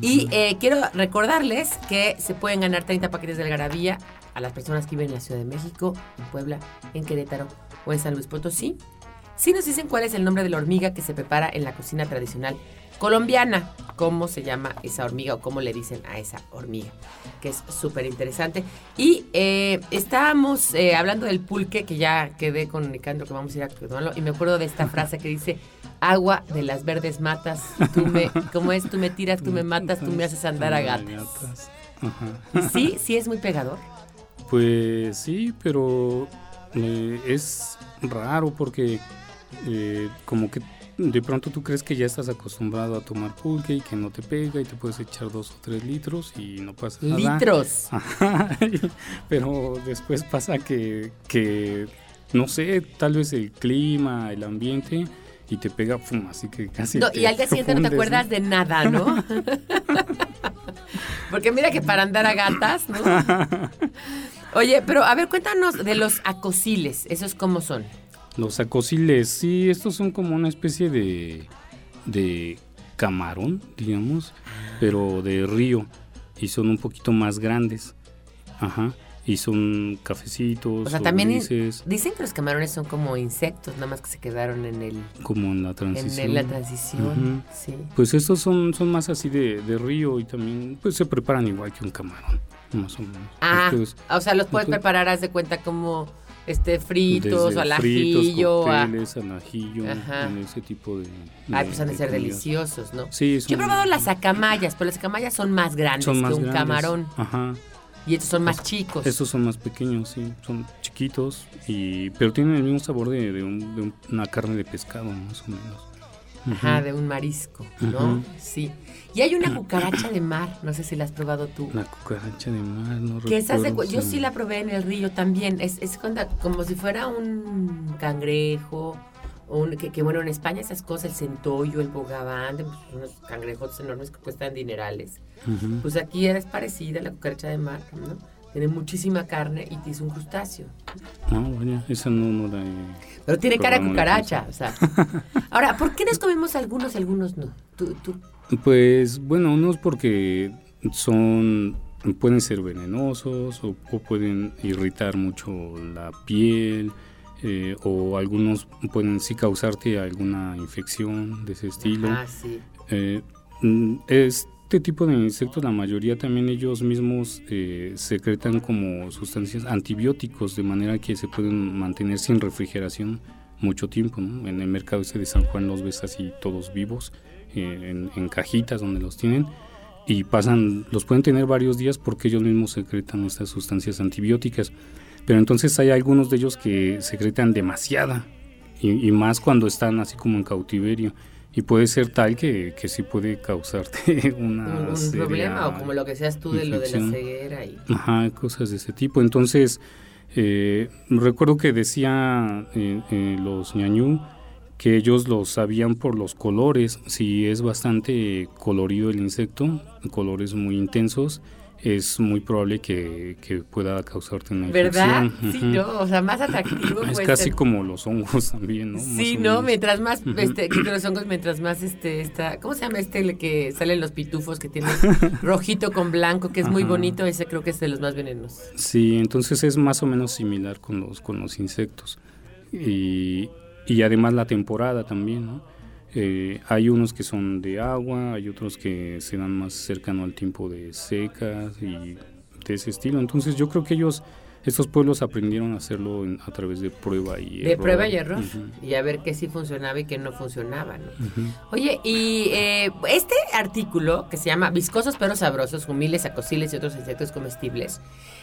Y eh, quiero recordarles que se pueden ganar 30 paquetes de Algarabía a las personas que viven en la Ciudad de México, en Puebla, en Querétaro o en San Luis Potosí. Si nos dicen cuál es el nombre de la hormiga que se prepara en la cocina tradicional colombiana, cómo se llama esa hormiga o cómo le dicen a esa hormiga, que es súper interesante. Y eh, estábamos eh, hablando del pulque, que ya quedé comunicando que vamos a ir a tomarlo, y me acuerdo de esta frase que dice, agua de las verdes matas, tú me, ¿cómo es? Tú me tiras, tú me matas, tú me haces andar a gatas. Ajá. Sí, sí es muy pegador. Pues sí, pero eh, es raro porque eh, como que de pronto tú crees que ya estás acostumbrado a tomar pulque y que no te pega y te puedes echar dos o tres litros y no pasa nada. Litros. Ajá, pero después pasa que, que, no sé, tal vez el clima, el ambiente y te pega, pum, así que casi... No, y al día siguiente no te acuerdas de nada, ¿no? Porque mira que para andar a gatas, ¿no? Oye, pero a ver, cuéntanos de los acosiles, ¿esos cómo son? Los acosiles, sí, estos son como una especie de, de camarón, digamos, pero de río y son un poquito más grandes. Ajá. Y son cafecitos, O sea, también grises, dicen que los camarones son como insectos, nada más que se quedaron en el como en la en transición. el- la transición, sí. Pues estos son, son más así de, de río y también pues se preparan igual que un camarón, más o menos. Ah, o sea, los puedes preparar, haz de cuenta como este fritos desde o al fritos, ajillo, a- cócteles, al ajillo, Ajá. en ese tipo de... Ay, de- pues han de ser comidas. deliciosos, ¿no? Sí, Yo he son- probado las acamayas, pero las acamayas son más grandes son que un grandes. camarón. Ajá. Y estos son más chicos. Estos son más pequeños, sí, son chiquitos, y pero tienen el mismo sabor de, de un- de un- una carne de pescado, más o menos. Ajá, de un marisco, ¿no? Ujú. Sí. Y hay una cucaracha de mar, no sé si la has probado tú. La cucaracha de mar, no Que esas de recuerdo cu- yo sí la probé en el río también. Es, es cuando- como si fuera un cangrejo. Un, que, que bueno, en España esas cosas, el centollo, el bogavante, pues, unos cangrejos enormes que cuestan dinerales. Pues aquí es parecida a la cucaracha de mar, ¿no? Tiene muchísima carne y es un crustáceo. No, vaya, esa no, no la he... Pero tiene cara de cucaracha, o sea. Ahora, ¿por qué nos comemos algunos y algunos no? Tú, tú. Pues bueno, unos porque son pueden ser venenosos o, pueden irritar mucho la piel eh, o algunos pueden sí causarte alguna infección de ese estilo. Ah, sí. Eh, mm, este tipo de insectos, la mayoría también ellos mismos eh, secretan como sustancias antibióticos, de manera que se pueden mantener sin refrigeración mucho tiempo. En el mercado ese de San Juan los ves así todos vivos, en, en, cajitas donde los tienen, y pasan, los pueden tener varios días porque ellos mismos secretan estas sustancias antibióticas. Pero entonces hay algunos de ellos que secretan demasiada, y, más cuando están así como en cautiverio. Y puede ser tal que, que sí puede causarte una un, problema o como lo que seas tú de lo de la ceguera. Y... Ajá, cosas de ese tipo. Entonces, eh, recuerdo que decía eh, eh, los ñañú que ellos lo sabían por los colores. Si es bastante colorido el insecto, colores muy intensos, es muy probable que, pueda causarte una ¿Verdad? Sí, no, o sea, más atractivo. Es pues, casi como los hongos también, ¿no? Sí, no, mientras más, este, los hongos, mientras más, este, está, ¿cómo se llama este que salen los pitufos que tiene rojito con blanco, que es muy bonito, ese creo que es de los más venenosos. Sí, entonces es más o menos similar con los, con los insectos. Y, y además la temporada también, ¿no? Eh, hay unos que son de agua, hay otros que se dan más cercano al tiempo de secas y de ese estilo. Entonces yo creo que ellos, estos pueblos aprendieron a hacerlo a través de prueba y error. De prueba y error. Y a ver qué sí funcionaba y qué no funcionaba. ¿no? Oye, y eh, este artículo que se llama Viscosos pero sabrosos, humiles, acosiles y otros insectos comestibles,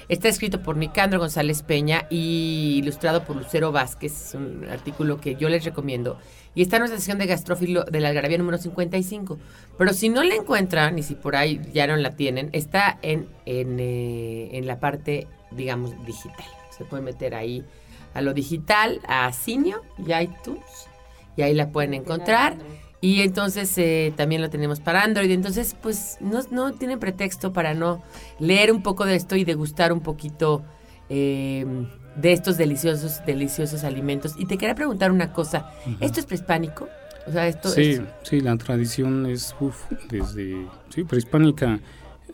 está escrito por Nicandro González Peña y ilustrado por Lucero Vázquez. Es un artículo que yo les recomiendo y está en nuestra sección de gastrófilo de la algarabía número 55. Pero si no la encuentran, y si por ahí ya no la tienen, está en, en, eh, en la parte, digamos, digital. Se puede meter ahí a lo digital, a Cineo y iTunes, y ahí la pueden encontrar. Y entonces eh, también lo tenemos para Android. Entonces, pues no, no tienen pretexto para no leer un poco de esto y degustar un poquito eh, de estos deliciosos, deliciosos alimentos. Y te quería preguntar una cosa, ¿esto es prehispánico? O sea, esto sí, sí, la tradición es desde sí, prehispánica.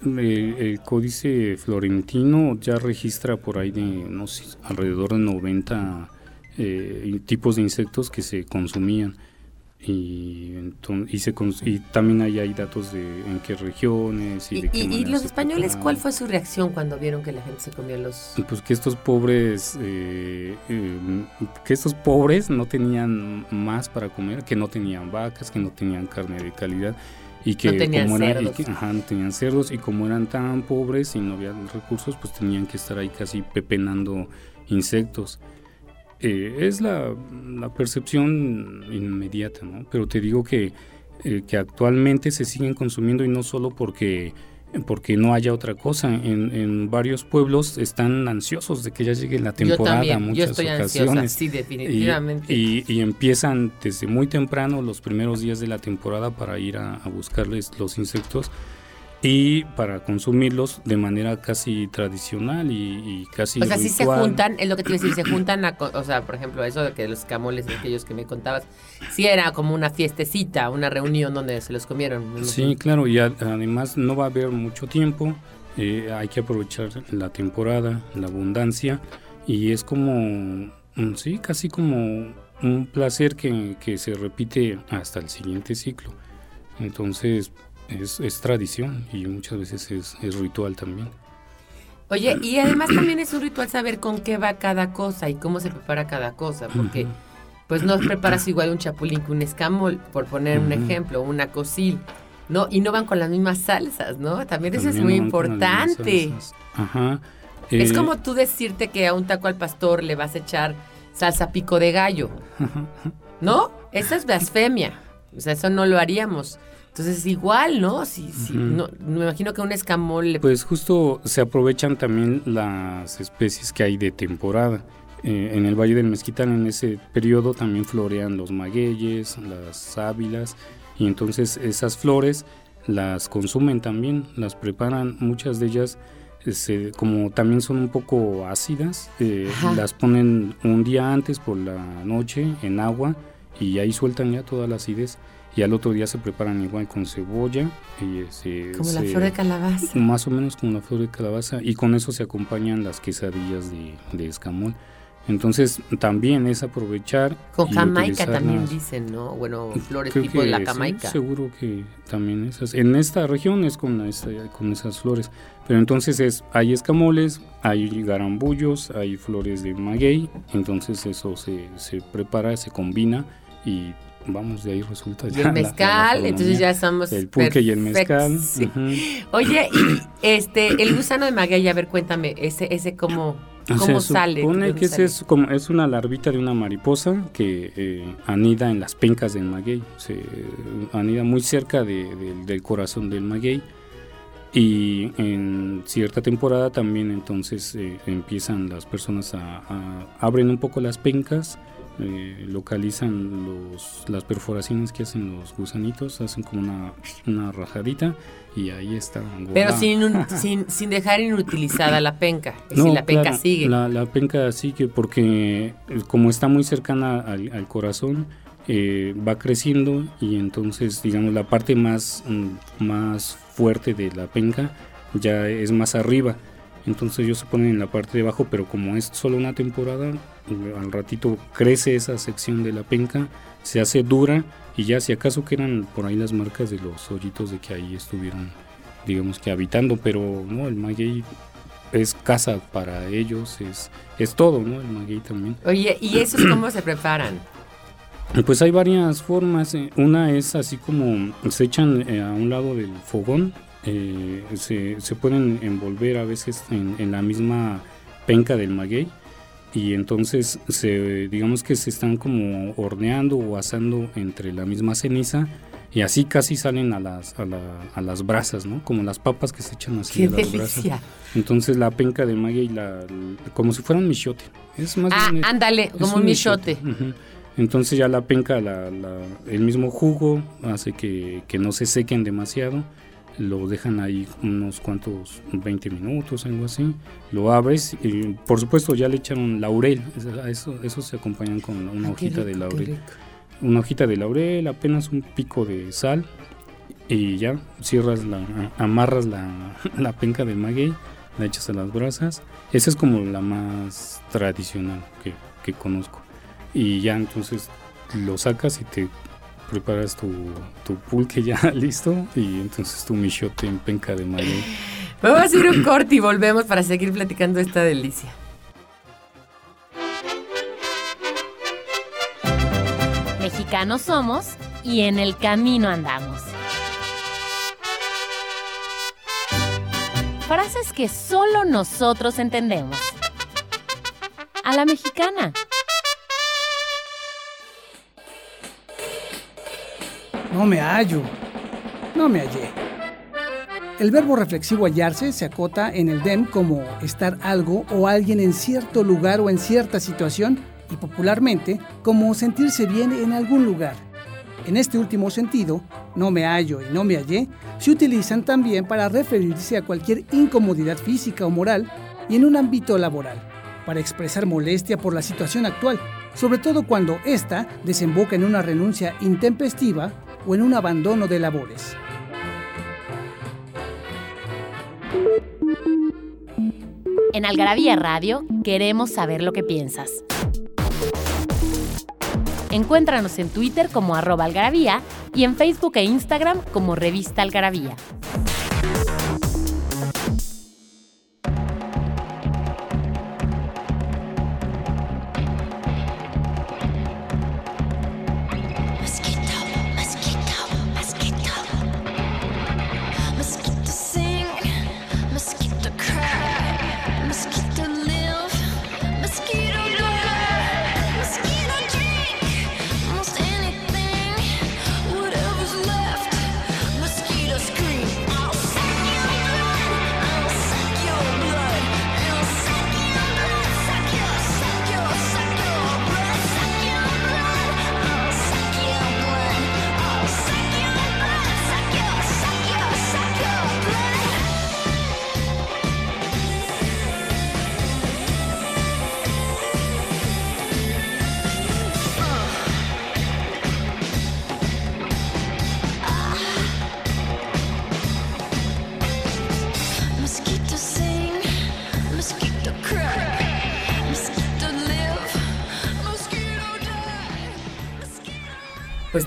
El, códice florentino ya registra por ahí de no sé, alrededor de 90 eh, tipos de insectos que se consumían y, y, se, y también ahí hay datos de en qué regiones y, y, los españoles cuál fue su reacción cuando vieron que la gente se comía los pues que estos pobres eh, eh, que estos pobres no tenían más para comer que no tenían vacas que no tenían carne de calidad y que no tenían como cerdos. ajá, no tenían cerdos y como eran tan pobres y no había recursos pues tenían que estar ahí casi pepenando insectos eh, es la, percepción inmediata, ¿no? Pero te digo que, eh, que actualmente se siguen consumiendo y no solo porque porque no haya otra cosa. En, varios pueblos están ansiosos de que ya llegue la temporada yo muchas yo estoy ocasiones. Ansiosa, sí, definitivamente. Y, y, empiezan desde muy temprano, los primeros días de la temporada, para ir a buscarles los insectos y para consumirlos de manera casi tradicional y, casi o sea si se juntan es lo que te iba a decir se juntan o sea por ejemplo eso de que los camoles aquellos que me contabas sí era como una fiestecita una reunión donde se los comieron sí claro y además no va a haber mucho tiempo eh, hay que aprovechar la temporada la abundancia y es como mm, sí casi como un placer que, que se repite hasta el siguiente ciclo. Entonces es, tradición y muchas veces es, ritual también. Oye, y además también es un ritual saber con qué va cada cosa y cómo se prepara cada cosa, porque pues no preparas igual un chapulín que un escamol, por poner un ejemplo, una cosil, ¿no? Y no van con las mismas salsas, ¿no? También, eso es muy importante. Ajá. es eh, como tú decirte que a un taco al pastor le vas a echar salsa pico de gallo, ¿no? Esa es blasfemia, o sea, eso no lo haríamos. Entonces igual, ¿no? Si, no, me imagino que un escamol... Pues justo se aprovechan también las especies que hay de temporada. Eh, en el Valle del Mezquital en ese periodo también florean los magueyes, las sábilas y entonces esas flores las consumen también, las preparan, muchas de ellas eh, como también son un poco ácidas, eh, las ponen un día antes por la noche en agua y ahí sueltan ya toda la acidez y al otro día se preparan igual con cebolla. Y se, Como la se- flor de calabaza. Más o menos como la flor de calabaza y con eso se acompañan las quesadillas de, de escamol. Entonces también es aprovechar. Con jamaica también dicen, ¿no? Bueno, flores tipo de la que sí, jamaica. seguro que también esas. En esta región es con, esta- con esas flores. Pero entonces es, hay escamoles, hay garambullos, hay flores de maguey. Entonces eso se, se prepara, se combina y vamos, de ahí resulta Y ya. el la mezcal, entonces ya estamos El pulque y el mezcal. sí. Oye, y este, el gusano de maguey, a ver, cuéntame, ese, ese cómo, cómo Se sale. supone ¿De dónde que ese sale? es, como, es una larvita de una mariposa que eh, anida en las pencas del maguey. Se eh, anida muy cerca de- del- del corazón del maguey. Y en cierta temporada también entonces eh, empiezan las personas a, a- abren un poco las pencas, eh, localizan los, las perforaciones que hacen los gusanitos, hacen como una, una rajadita y ahí está. Pero sin, un- sin, sin dejar inutilizada la penca. Es No, decir, la penca claro, sigue. La, la penca sigue porque eh, como está muy cercana al, al corazón, eh, va creciendo y entonces, digamos, la parte más, mm, más fuerte de la penca ya es más arriba. Entonces ellos se ponen en la parte de abajo, pero como es solo una temporada, al ratito crece esa sección de la penca, se hace dura y ya si acaso quedan por ahí las marcas de los hoyitos de que ahí estuvieron, digamos que habitando, pero no, el maguey es casa para ellos, es, es todo, ¿no? El maguey también. Oye, ¿y esos cómo se preparan? Pues hay varias formas. eh, Una es así como se echan eh, a un lado del fogón, eh, se, se pueden envolver a veces en, en la misma penca del maguey y entonces se, digamos que se están como horneando o asando entre la misma ceniza y así casi salen a las, a, la- a las brasas, ¿no? Como las papas que se echan así ¡Qué a las brasas. delicia! Entonces la penca del maguey, la, como si fuera un michote. Es más Ah, bien- ándale, es como un michote. Ujú. Entonces ya la penca, la- la- el mismo jugo hace que, que no se sequen demasiado. Lo dejan ahí unos cuantos, 20 minutos, algo así. Lo abres y por supuesto ya le echaron laurel. Eso, eso, se acompañan con una Ah, hojita de rico, qué laurel. Una hojita de laurel, apenas un pico de sal. Y ya cierras la, amarras la, la penca del maguey, la echas a las brasas. Esa es como la más tradicional que, que conozco. Y ya entonces lo sacas y te preparas tu, tu pulque ya listo y entonces tu michote en penca de maguey. Vamos a hacer un corte y volvemos para seguir platicando esta delicia. Mexicanos somos y en el camino andamos. Frases que solo nosotros entendemos. A la mexicana. No me hallo. No me hallé. El verbo reflexivo hallarse se acota en el DEM como estar algo o alguien en cierto lugar o en cierta situación y popularmente como sentirse bien en algún lugar. En este último sentido, no me hallo y no me hallé se utilizan también para referirse a cualquier incomodidad física o moral y en un ámbito laboral, para expresar molestia por la situación actual, sobre todo cuando ésta desemboca en una renuncia intempestiva o en un abandono de labores. En Algarabía Radio queremos saber lo que piensas. Encuéntranos en Twitter como arroba algarabía y en Facebook e Instagram como revista algarabía.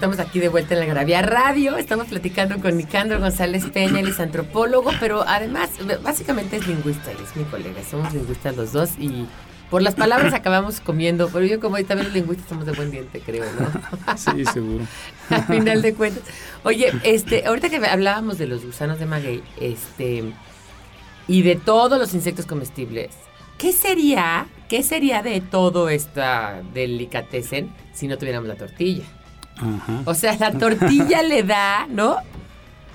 Estamos aquí de vuelta en la Gravia Radio. Estamos platicando con Nicandro González Peña, él es antropólogo, pero además, básicamente es lingüista, él es mi colega. Somos lingüistas los dos y por las palabras acabamos comiendo. Pero yo, como también los lingüistas, somos de buen diente, creo, ¿no? Sí, seguro. Al final de cuentas. Oye, este, ahorita que hablábamos de los gusanos de maguey, este, y de todos los insectos comestibles, ¿qué sería, qué sería de todo esta delicatessen si no tuviéramos la tortilla? Ajá. O sea, la tortilla le da, ¿no?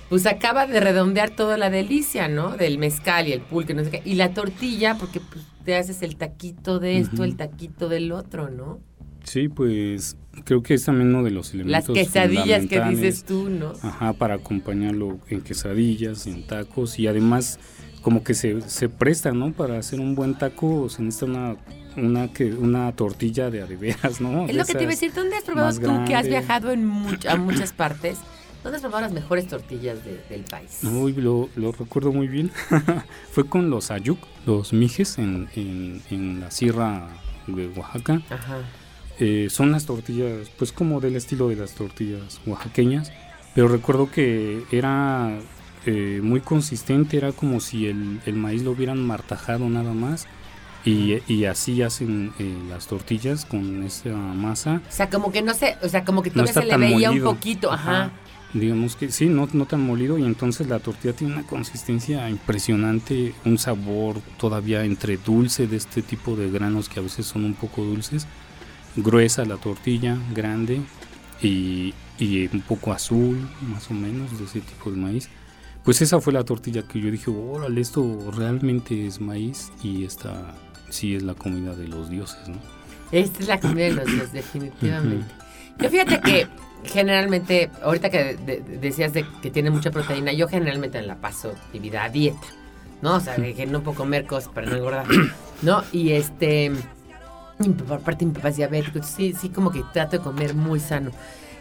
Pues acaba de redondear toda la delicia, ¿no? Del mezcal y el pulque, no sé qué. Y la tortilla, porque pues, te haces el taquito de esto, el taquito del otro, ¿no? Sí, pues creo que es también uno de los Las elementos quesadillas que dices tú, ¿no? Ajá, para acompañarlo en quesadillas, en tacos y además como que se, se presta, ¿no? Para hacer un buen taco se necesita una, una, que, una tortilla de adeveras, ¿no? Es De lo que te iba a decir. ¿Dónde has probado tú que has grande. viajado en much- a muchas partes? ¿Dónde has probado las mejores tortillas de- del país? Uy, lo, lo recuerdo muy bien. Fue con los ayuk, los mijes en, en, en la sierra de Oaxaca. Ajá. Eh, son las tortillas, pues como del estilo de las tortillas oaxaqueñas, pero recuerdo que era eh, muy consistente, era como si el, el maíz lo hubieran martajado nada más y, y así hacen eh, las tortillas con esa masa. O sea, como que no sé, o sea, como que No todavía está se le veía molido. un poquito, ajá. Digamos que sí, no, no tan molido y entonces la tortilla tiene una consistencia impresionante, un sabor todavía entre dulce de este tipo de granos que a veces son un poco dulces, gruesa la tortilla, grande y, y un poco azul, más o menos, de ese tipo de maíz. Pues esa fue la tortilla que yo dije, órale, esto realmente es maíz y esta sí es la comida de los dioses, ¿no? Esta es la comida de los dioses, definitivamente. Yo fíjate que generalmente, ahorita que de- de- decías de que tiene mucha proteína, yo generalmente la paso mi vida a dieta, ¿no? O sea, que no puedo comer cosas para no engordar, ¿no? Y este, y por parte mi papá es diabético, sí, sí como que trato de comer muy sano.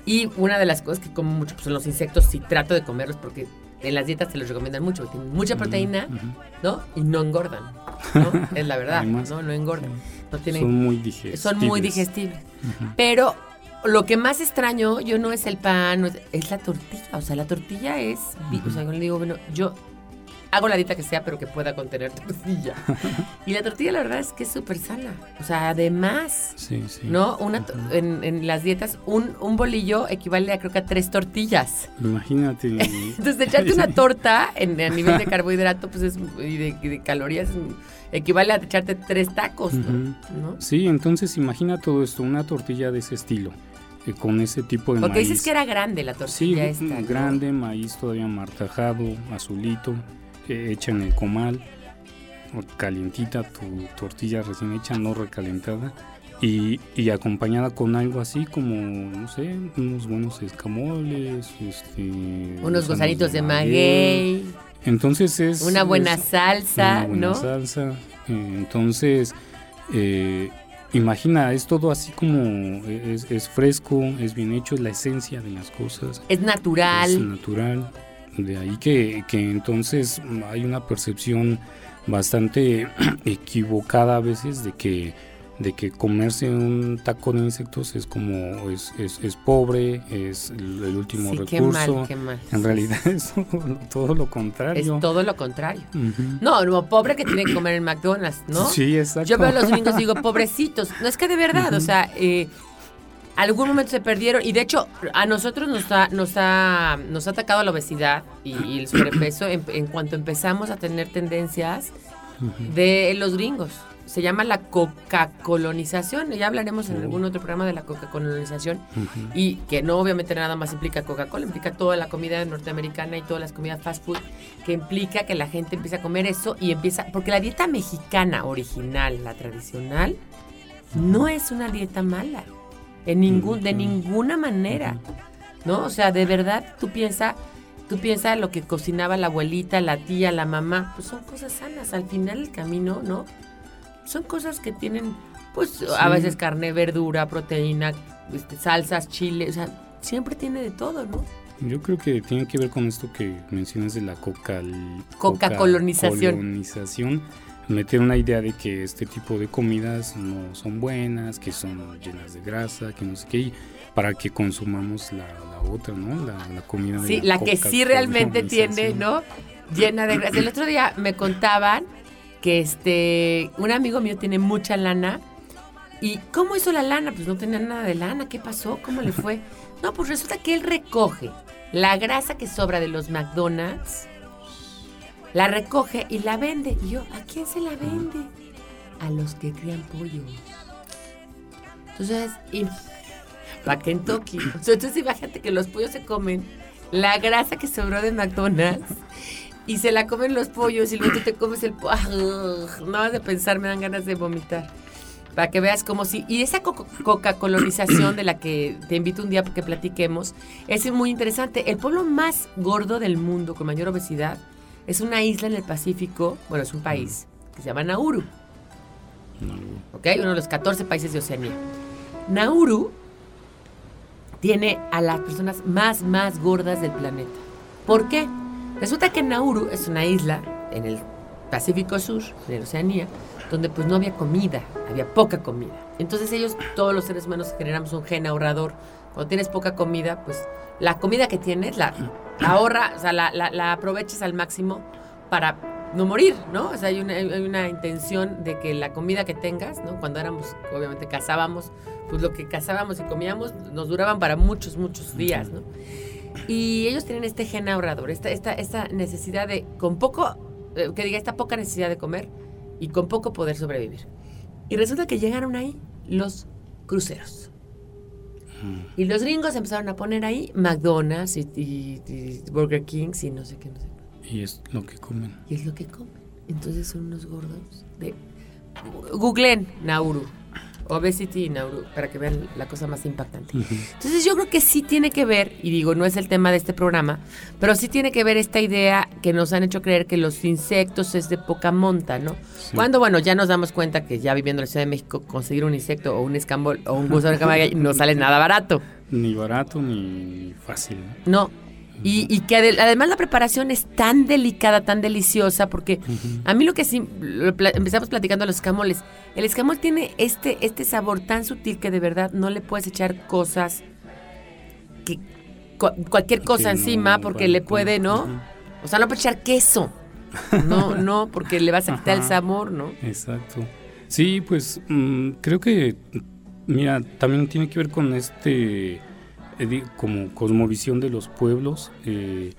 Y una de las cosas que como mucho pues, son los insectos, sí trato de comerlos porque en las dietas te los recomiendan mucho, porque tienen mucha proteína, Ujú. ¿no? Y no engordan, ¿no? Es la verdad, Además, ¿no? No engordan. No tienen Son muy digestibles. son muy digestibles. Pero lo que más extraño yo no es el pan, no es, es la tortilla. O sea, la tortilla es, o sea, yo le digo, bueno, yo hago la dieta que sea, pero que pueda contener tortilla. y la tortilla la verdad es que es súper sana. O sea, además, Sí, sí. ¿no? Una en, en las dietas, un, un bolillo equivale a creo que a tres tortillas. Imagínate. Entonces, echarte una torta en, a nivel de carbohidrato pues es, y, de, y de calorías equivale a echarte tres tacos, ¿no? ¿No? Sí, entonces imagina todo esto, una tortilla de ese estilo, eh, con ese tipo de Porque maíz. dices que era grande la Sí, tortilla esta. ¿no? grande, maíz todavía martajado, azulito, eh, hecha en el comal, calientita, tu tortilla recién hecha, no recalentada, y, y acompañada con algo así como, no sé, unos buenos escamoles, este, Unos gusanitos de maguey, Entonces es... una buena es- salsa, una buena ¿no? salsa. entonces, eh, imagina, es todo así como es, es fresco, es bien hecho, es la esencia de las cosas, Es natural. es natural. De ahí que, que entonces mm, hay una percepción bastante equivocada a veces de que de que comerse un taco de insectos es como es, es, es pobre, es el, el último sí, qué recurso. mal, qué mal. En realidad es todo, todo lo contrario. Es todo lo contrario. No, no, pobre que tiene que comer en McDonald's, ¿no? Sí, exacto. Yo veo a los gringos y digo, pobrecitos. No es que de verdad, o sea, eh, algún momento se perdieron y de hecho a nosotros nos ha, nos ha, nos ha atacado la obesidad y, y el sobrepeso en, en cuanto empezamos a tener tendencias de los gringos. Se llama la coca-colonización. Ya hablaremos en algún otro programa de la coca-colonización. Y que no obviamente nada más implica Coca-Cola, implica toda la comida norteamericana y todas las comidas fast food, que implica que la gente empieza a comer eso y empieza, porque la dieta mexicana original, la tradicional, no es una dieta mala, en ningún, de ninguna manera, ¿no? O sea, de verdad, tú piensas, tú piensas lo que cocinaba la abuelita, la tía, la mamá, pues son cosas sanas, al final el camino, ¿no? Son cosas que tienen, pues, a veces carne, verdura, proteína, este, salsas, chile, o sea, siempre tiene de todo, ¿no? Yo creo que tiene que ver con esto que mencionas de la coca Coca-colonización. colonización. Meter una idea de que este tipo de comidas no son buenas, que son llenas de grasa, que no sé qué, para que consumamos la, la otra, ¿no? La, la comida de Sí, la que sí realmente tiene, ¿no? Llena de grasa. El otro día me contaban que este un amigo mío tiene mucha lana. ¿Y cómo hizo la lana? Pues no tenía nada de lana. ¿Qué pasó? ¿Cómo le fue? No, pues resulta que él recoge la grasa que sobra de los McDonald's, la recoge y la vende. Y yo, ¿a quién se la vende? A los que crían pollos. Entonces, y para Kentucky. Entonces imagínate que los pollos se comen la grasa que sobró de McDonald's y se la comen los pollos y luego tú te comes el pollo. No vas de pensar, me dan ganas de vomitar. Para que veas como si... Y esa co- coca-colonización de la que te invito un día porque platiquemos es muy interesante. El pueblo más gordo del mundo con mayor obesidad es una isla en el Pacífico, bueno, es un país que se llama Nauru. ¿ok? Uno de los 14 países de Oceanía. Nauru tiene a las personas más, más gordas del planeta. ¿Por qué? Resulta que Nauru es una isla en el Pacífico Sur, en Oceanía, donde pues no había comida, había poca comida. Entonces ellos, todos los seres humanos, generamos un gen ahorrador. Cuando tienes poca comida, pues la comida que tienes la, la ahorra, o sea, la, la- la aprovechas al máximo para no morir, ¿no? O sea, hay una, hay una intención de que la comida que tengas, ¿no? Cuando éramos, obviamente, cazábamos, pues lo que cazábamos y comíamos nos duraban para muchos, muchos días, ¿no? Y ellos tienen este gen ahorrador, esta, esta, esta necesidad de, con poco, eh, que diga, esta poca necesidad de comer y con poco poder sobrevivir. Y resulta que llegaron ahí los cruceros. Y los gringos empezaron a poner ahí McDonald's y, y- y Burger Kings y no sé qué, no sé qué. Y es lo que comen. Y es lo que comen. Entonces son unos gordos de... Googleen Nauru. Obesity Nauru, para que vean la cosa más impactante. Entonces yo creo que sí tiene que ver, y digo, no es el tema de este programa, pero sí tiene que ver esta idea que nos han hecho creer que los insectos es de poca monta, ¿no? Cuando, bueno, ya nos damos cuenta que ya viviendo en la Ciudad de México, conseguir un insecto o un escambol o un gusano de camarón no sale nada barato. Ni barato ni fácil. ¿no? No. Y, y que ade- además la preparación es tan delicada, tan deliciosa, porque a mí lo que sí, lo empezamos platicando de los escamoles, el escamol tiene este, este sabor tan sutil que de verdad no le puedes echar cosas, que cu- cualquier cosa Que no encima, porque le puede, ¿no? O sea, no puedes echar queso. No, no, porque le vas a quitar el sabor, ¿no? Exacto. Sí, pues mm, creo que, mira, también tiene que ver con este, como cosmovisión de los pueblos, eh,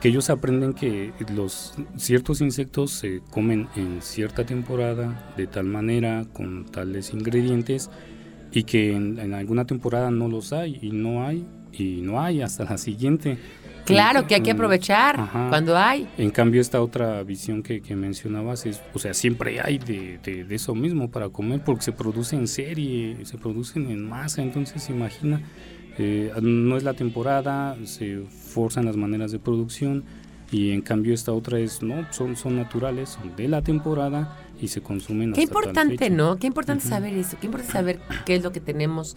que ellos aprenden que los ciertos insectos se comen en cierta temporada, de tal manera, con tales ingredientes, y que en, en alguna temporada no los hay, y no hay, y no hay hasta la siguiente. Claro que hay que Mm, aprovechar Ajá. cuando hay. En cambio, esta otra visión que, que mencionabas es, o sea, siempre hay de, de- de eso mismo para comer porque se produce en serie, se producen en masa, entonces imagina, eh, no es la temporada, se forzan las maneras de producción y en cambio esta otra es, no, son, son naturales, son de la temporada y se consumen Qué hasta tal importante, fecha. ¿no? Qué importante saber eso. Qué importante saber qué es lo que tenemos.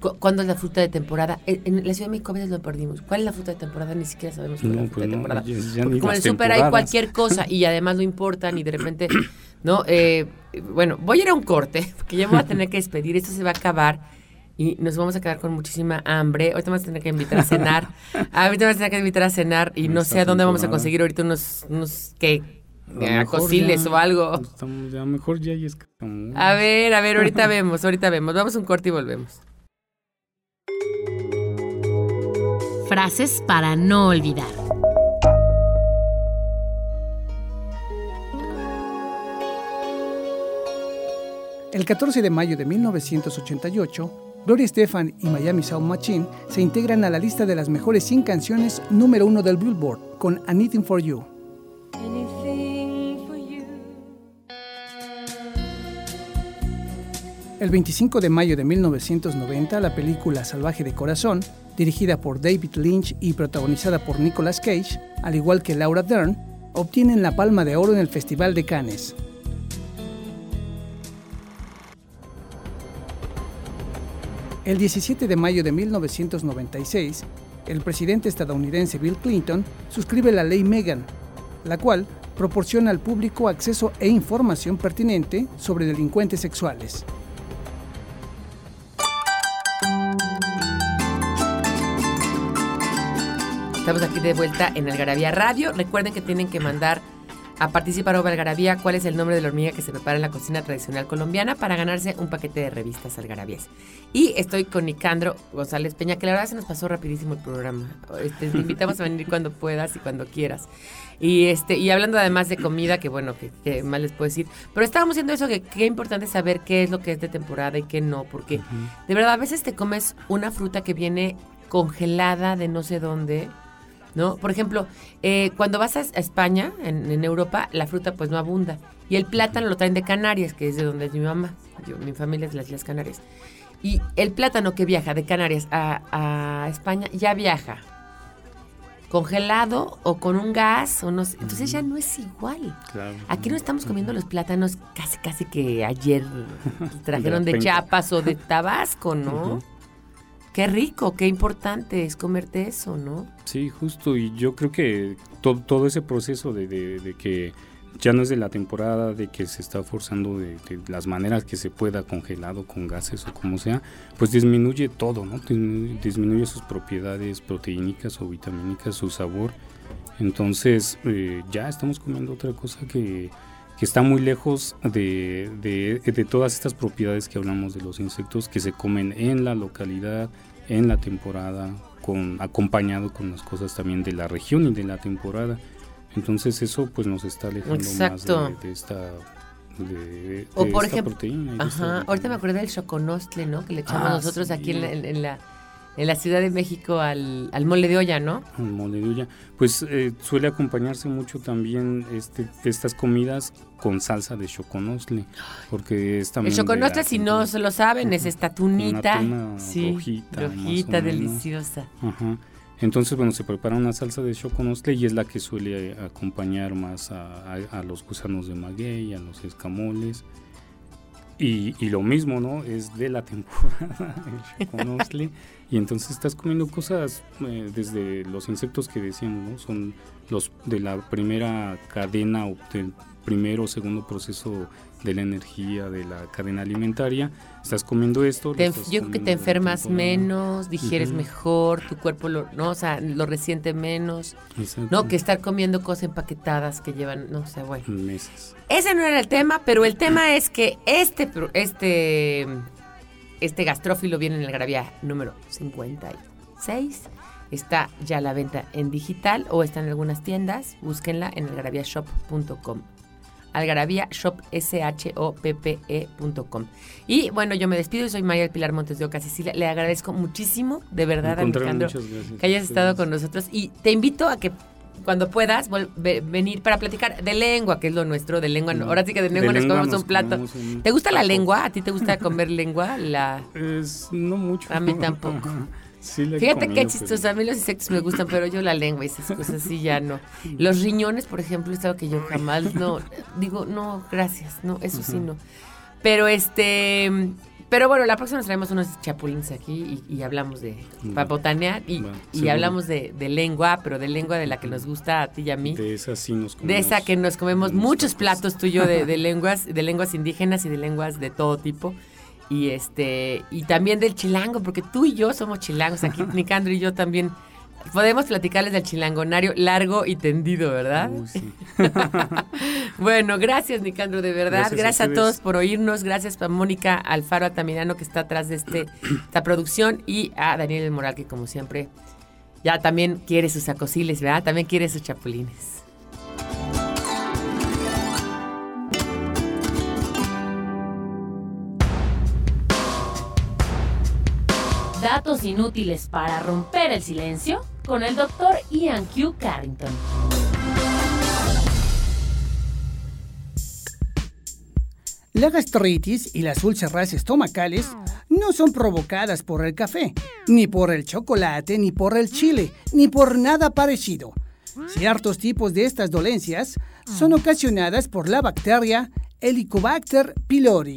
cu- ¿Cuándo es la fruta de temporada? En, en la Ciudad de México a veces lo perdimos. ¿Cuál es la fruta de temporada? Ni siquiera sabemos cuál es No, la fruta pues de no, temporada. ya- ya Porque el súper hay cualquier cosa y además lo importan y de repente, ¿no? Eh, bueno, voy a ir a un corte porque ya me voy a tener que despedir. Esto se va a acabar y nos vamos a quedar con muchísima hambre. Ahorita me vas a tener que invitar a cenar. Ahorita me vas a tener que invitar a cenar y no sé a dónde vamos a conseguir ahorita unos, unos que mejor cociles ya o algo. Estamos, a lo mejor ya hay escamón. A ver, a ver, ahorita vemos, ahorita vemos. Vamos a un corte y volvemos. Frases para no olvidar. El 14 de mayo de 1988, Gloria Estefan y Miami Sound Machine se integran a la lista de las mejores 100 canciones número uno del Billboard con Anything for You. Anything for you. El 25 de mayo de 1990, la película Salvaje de Corazón, dirigida por David Lynch y protagonizada por Nicolas Cage, al igual que Laura Dern, obtienen la Palma de Oro en el Festival de Cannes. El 17 de mayo de 1996, el presidente estadounidense Bill Clinton suscribe la ley Megan, la cual proporciona al público acceso e información pertinente sobre delincuentes sexuales. Estamos aquí de vuelta en Algarabía Radio. Recuerden que tienen que mandar a participar o Algarabía cuál es el nombre de la hormiga que se prepara en la cocina tradicional colombiana para ganarse un paquete de revistas algarabías. Y estoy con Nicandro González Peña, que la verdad se nos pasó rapidísimo el programa. Este, te invitamos a venir cuando puedas y cuando quieras. Y este y hablando además de comida, que bueno, que, que más les puedo decir. Pero estábamos haciendo eso, que qué importante saber qué es lo que es de temporada y qué no, porque de verdad a veces te comes una fruta que viene congelada de no sé dónde, ¿no? Por ejemplo, eh, cuando vas a, España, en, en Europa, la fruta pues no abunda. Y el plátano lo traen de Canarias, que es de donde es mi mamá. Yo, mi familia es de las Islas Canarias. Y el plátano que viaja de Canarias a, a España ya viaja congelado o con un gas o no sé. Entonces ya no es igual. Claro. Aquí no estamos comiendo los plátanos casi casi que ayer trajeron De de. Chiapas o de Tabasco, ¿no? Qué rico, qué importante es comerte eso, ¿no? Sí, justo, y yo creo que to- todo ese proceso de, que ya no es de la temporada, de que se está forzando de, de las maneras que se pueda, congelado, con gases o como sea, pues disminuye todo, ¿no? Disminuye, disminuye sus propiedades proteínicas o vitamínicas, su sabor. Entonces, eh, ya estamos comiendo otra cosa que, que está muy lejos de, de- de todas estas propiedades que hablamos de los insectos que se comen en la localidad, en la temporada, con, acompañado con las cosas también de la región y de la temporada. Entonces eso pues nos está alejando Exacto. más de, de esta, de, O por ejemplo, Ajá, ahorita me acordé del choconostle, ¿no? Que le echamos Ah, nosotros aquí la, en la, en la Ciudad de México al, al mole de olla, ¿no? El mole de olla. Pues eh, suele acompañarse mucho también este, estas comidas con salsa de choconostle, porque es también El choconostle, si no se lo saben, es esta tunita. tuna sí, rojita, rojita, deliciosa. Ajá. Entonces, bueno, se prepara una salsa de choconostle y es la que suele acompañar más a, a- a los gusanos de maguey, a los escamoles. Y, y lo mismo, ¿no? Es de la temporada el choconostle. y entonces estás comiendo cosas eh, desde los insectos que decíamos, ¿no? Son los de la primera cadena o del primero o segundo proceso de la energía, de la cadena alimentaria. Estás comiendo esto. Te estás yo creo que te enfermas menos, digieres mejor, tu cuerpo lo, no, o sea, lo resiente menos. Exacto. No, que estar comiendo cosas empaquetadas que llevan, no sé, bueno. meses. Ese no era el tema, pero el tema es que este, este, este gastrófilo viene en el Gravía número 56. Está ya a la venta en digital o está en algunas tiendas. Búsquenla en algaraviashop.com. Algarabía Shop S-H-O-P-P-E.com. Y bueno, yo me despido. Soy María del Pilar Montes de Oca, Sicilia. Le agradezco muchísimo, de verdad, Alejandro, que hayas estado con nosotros. Y te invito a que cuando puedas venir para platicar de lengua, que es lo nuestro, de lengua. no- Ahora sí que de De lengua nos lengua comemos nos un plato. ¿Te gusta la lengua? ¿A ti te gusta comer lengua? La... Es no mucho. A mí tampoco. Sí Fíjate qué chistoso. pero- A mí los insectos me gustan, pero yo la lengua y esas cosas sí ya no. Los riñones, por ejemplo, es algo que yo jamás no. Digo, no, gracias. No, eso sí no. Pero este. Pero bueno, la próxima nos traemos unos chapulines aquí y, y hablamos de. Para botanear y, y hablamos de, de lengua, pero de lengua de la que nos gusta a ti y a mí. De esa sí nos De comemos. esa que nos comemos muchos platos yo de, de lenguas, de lenguas indígenas y de lenguas de todo tipo. Y este, y también del chilango, porque tú y yo somos chilangos. Aquí Nicandro y yo también podemos platicarles del chilangonario largo y tendido, ¿verdad? Uy, sí. Bueno, gracias Nicandro, de verdad. Gracias Gracias, a todos por oírnos. Gracias a Mónica Alfaro Altamirano que está atrás de este, esta producción y a Daniel El Moral que como siempre ya también quiere sus acosiles, ¿verdad? También quiere sus chapulines. Datos inútiles para romper el silencio con el doctor Ian Q. Carrington. La gastritis y las úlceras estomacales no son provocadas por el café, ni por el chocolate, ni por el chile, ni por nada parecido. Ciertos tipos de estas dolencias son ocasionadas por la bacteria Helicobacter pylori.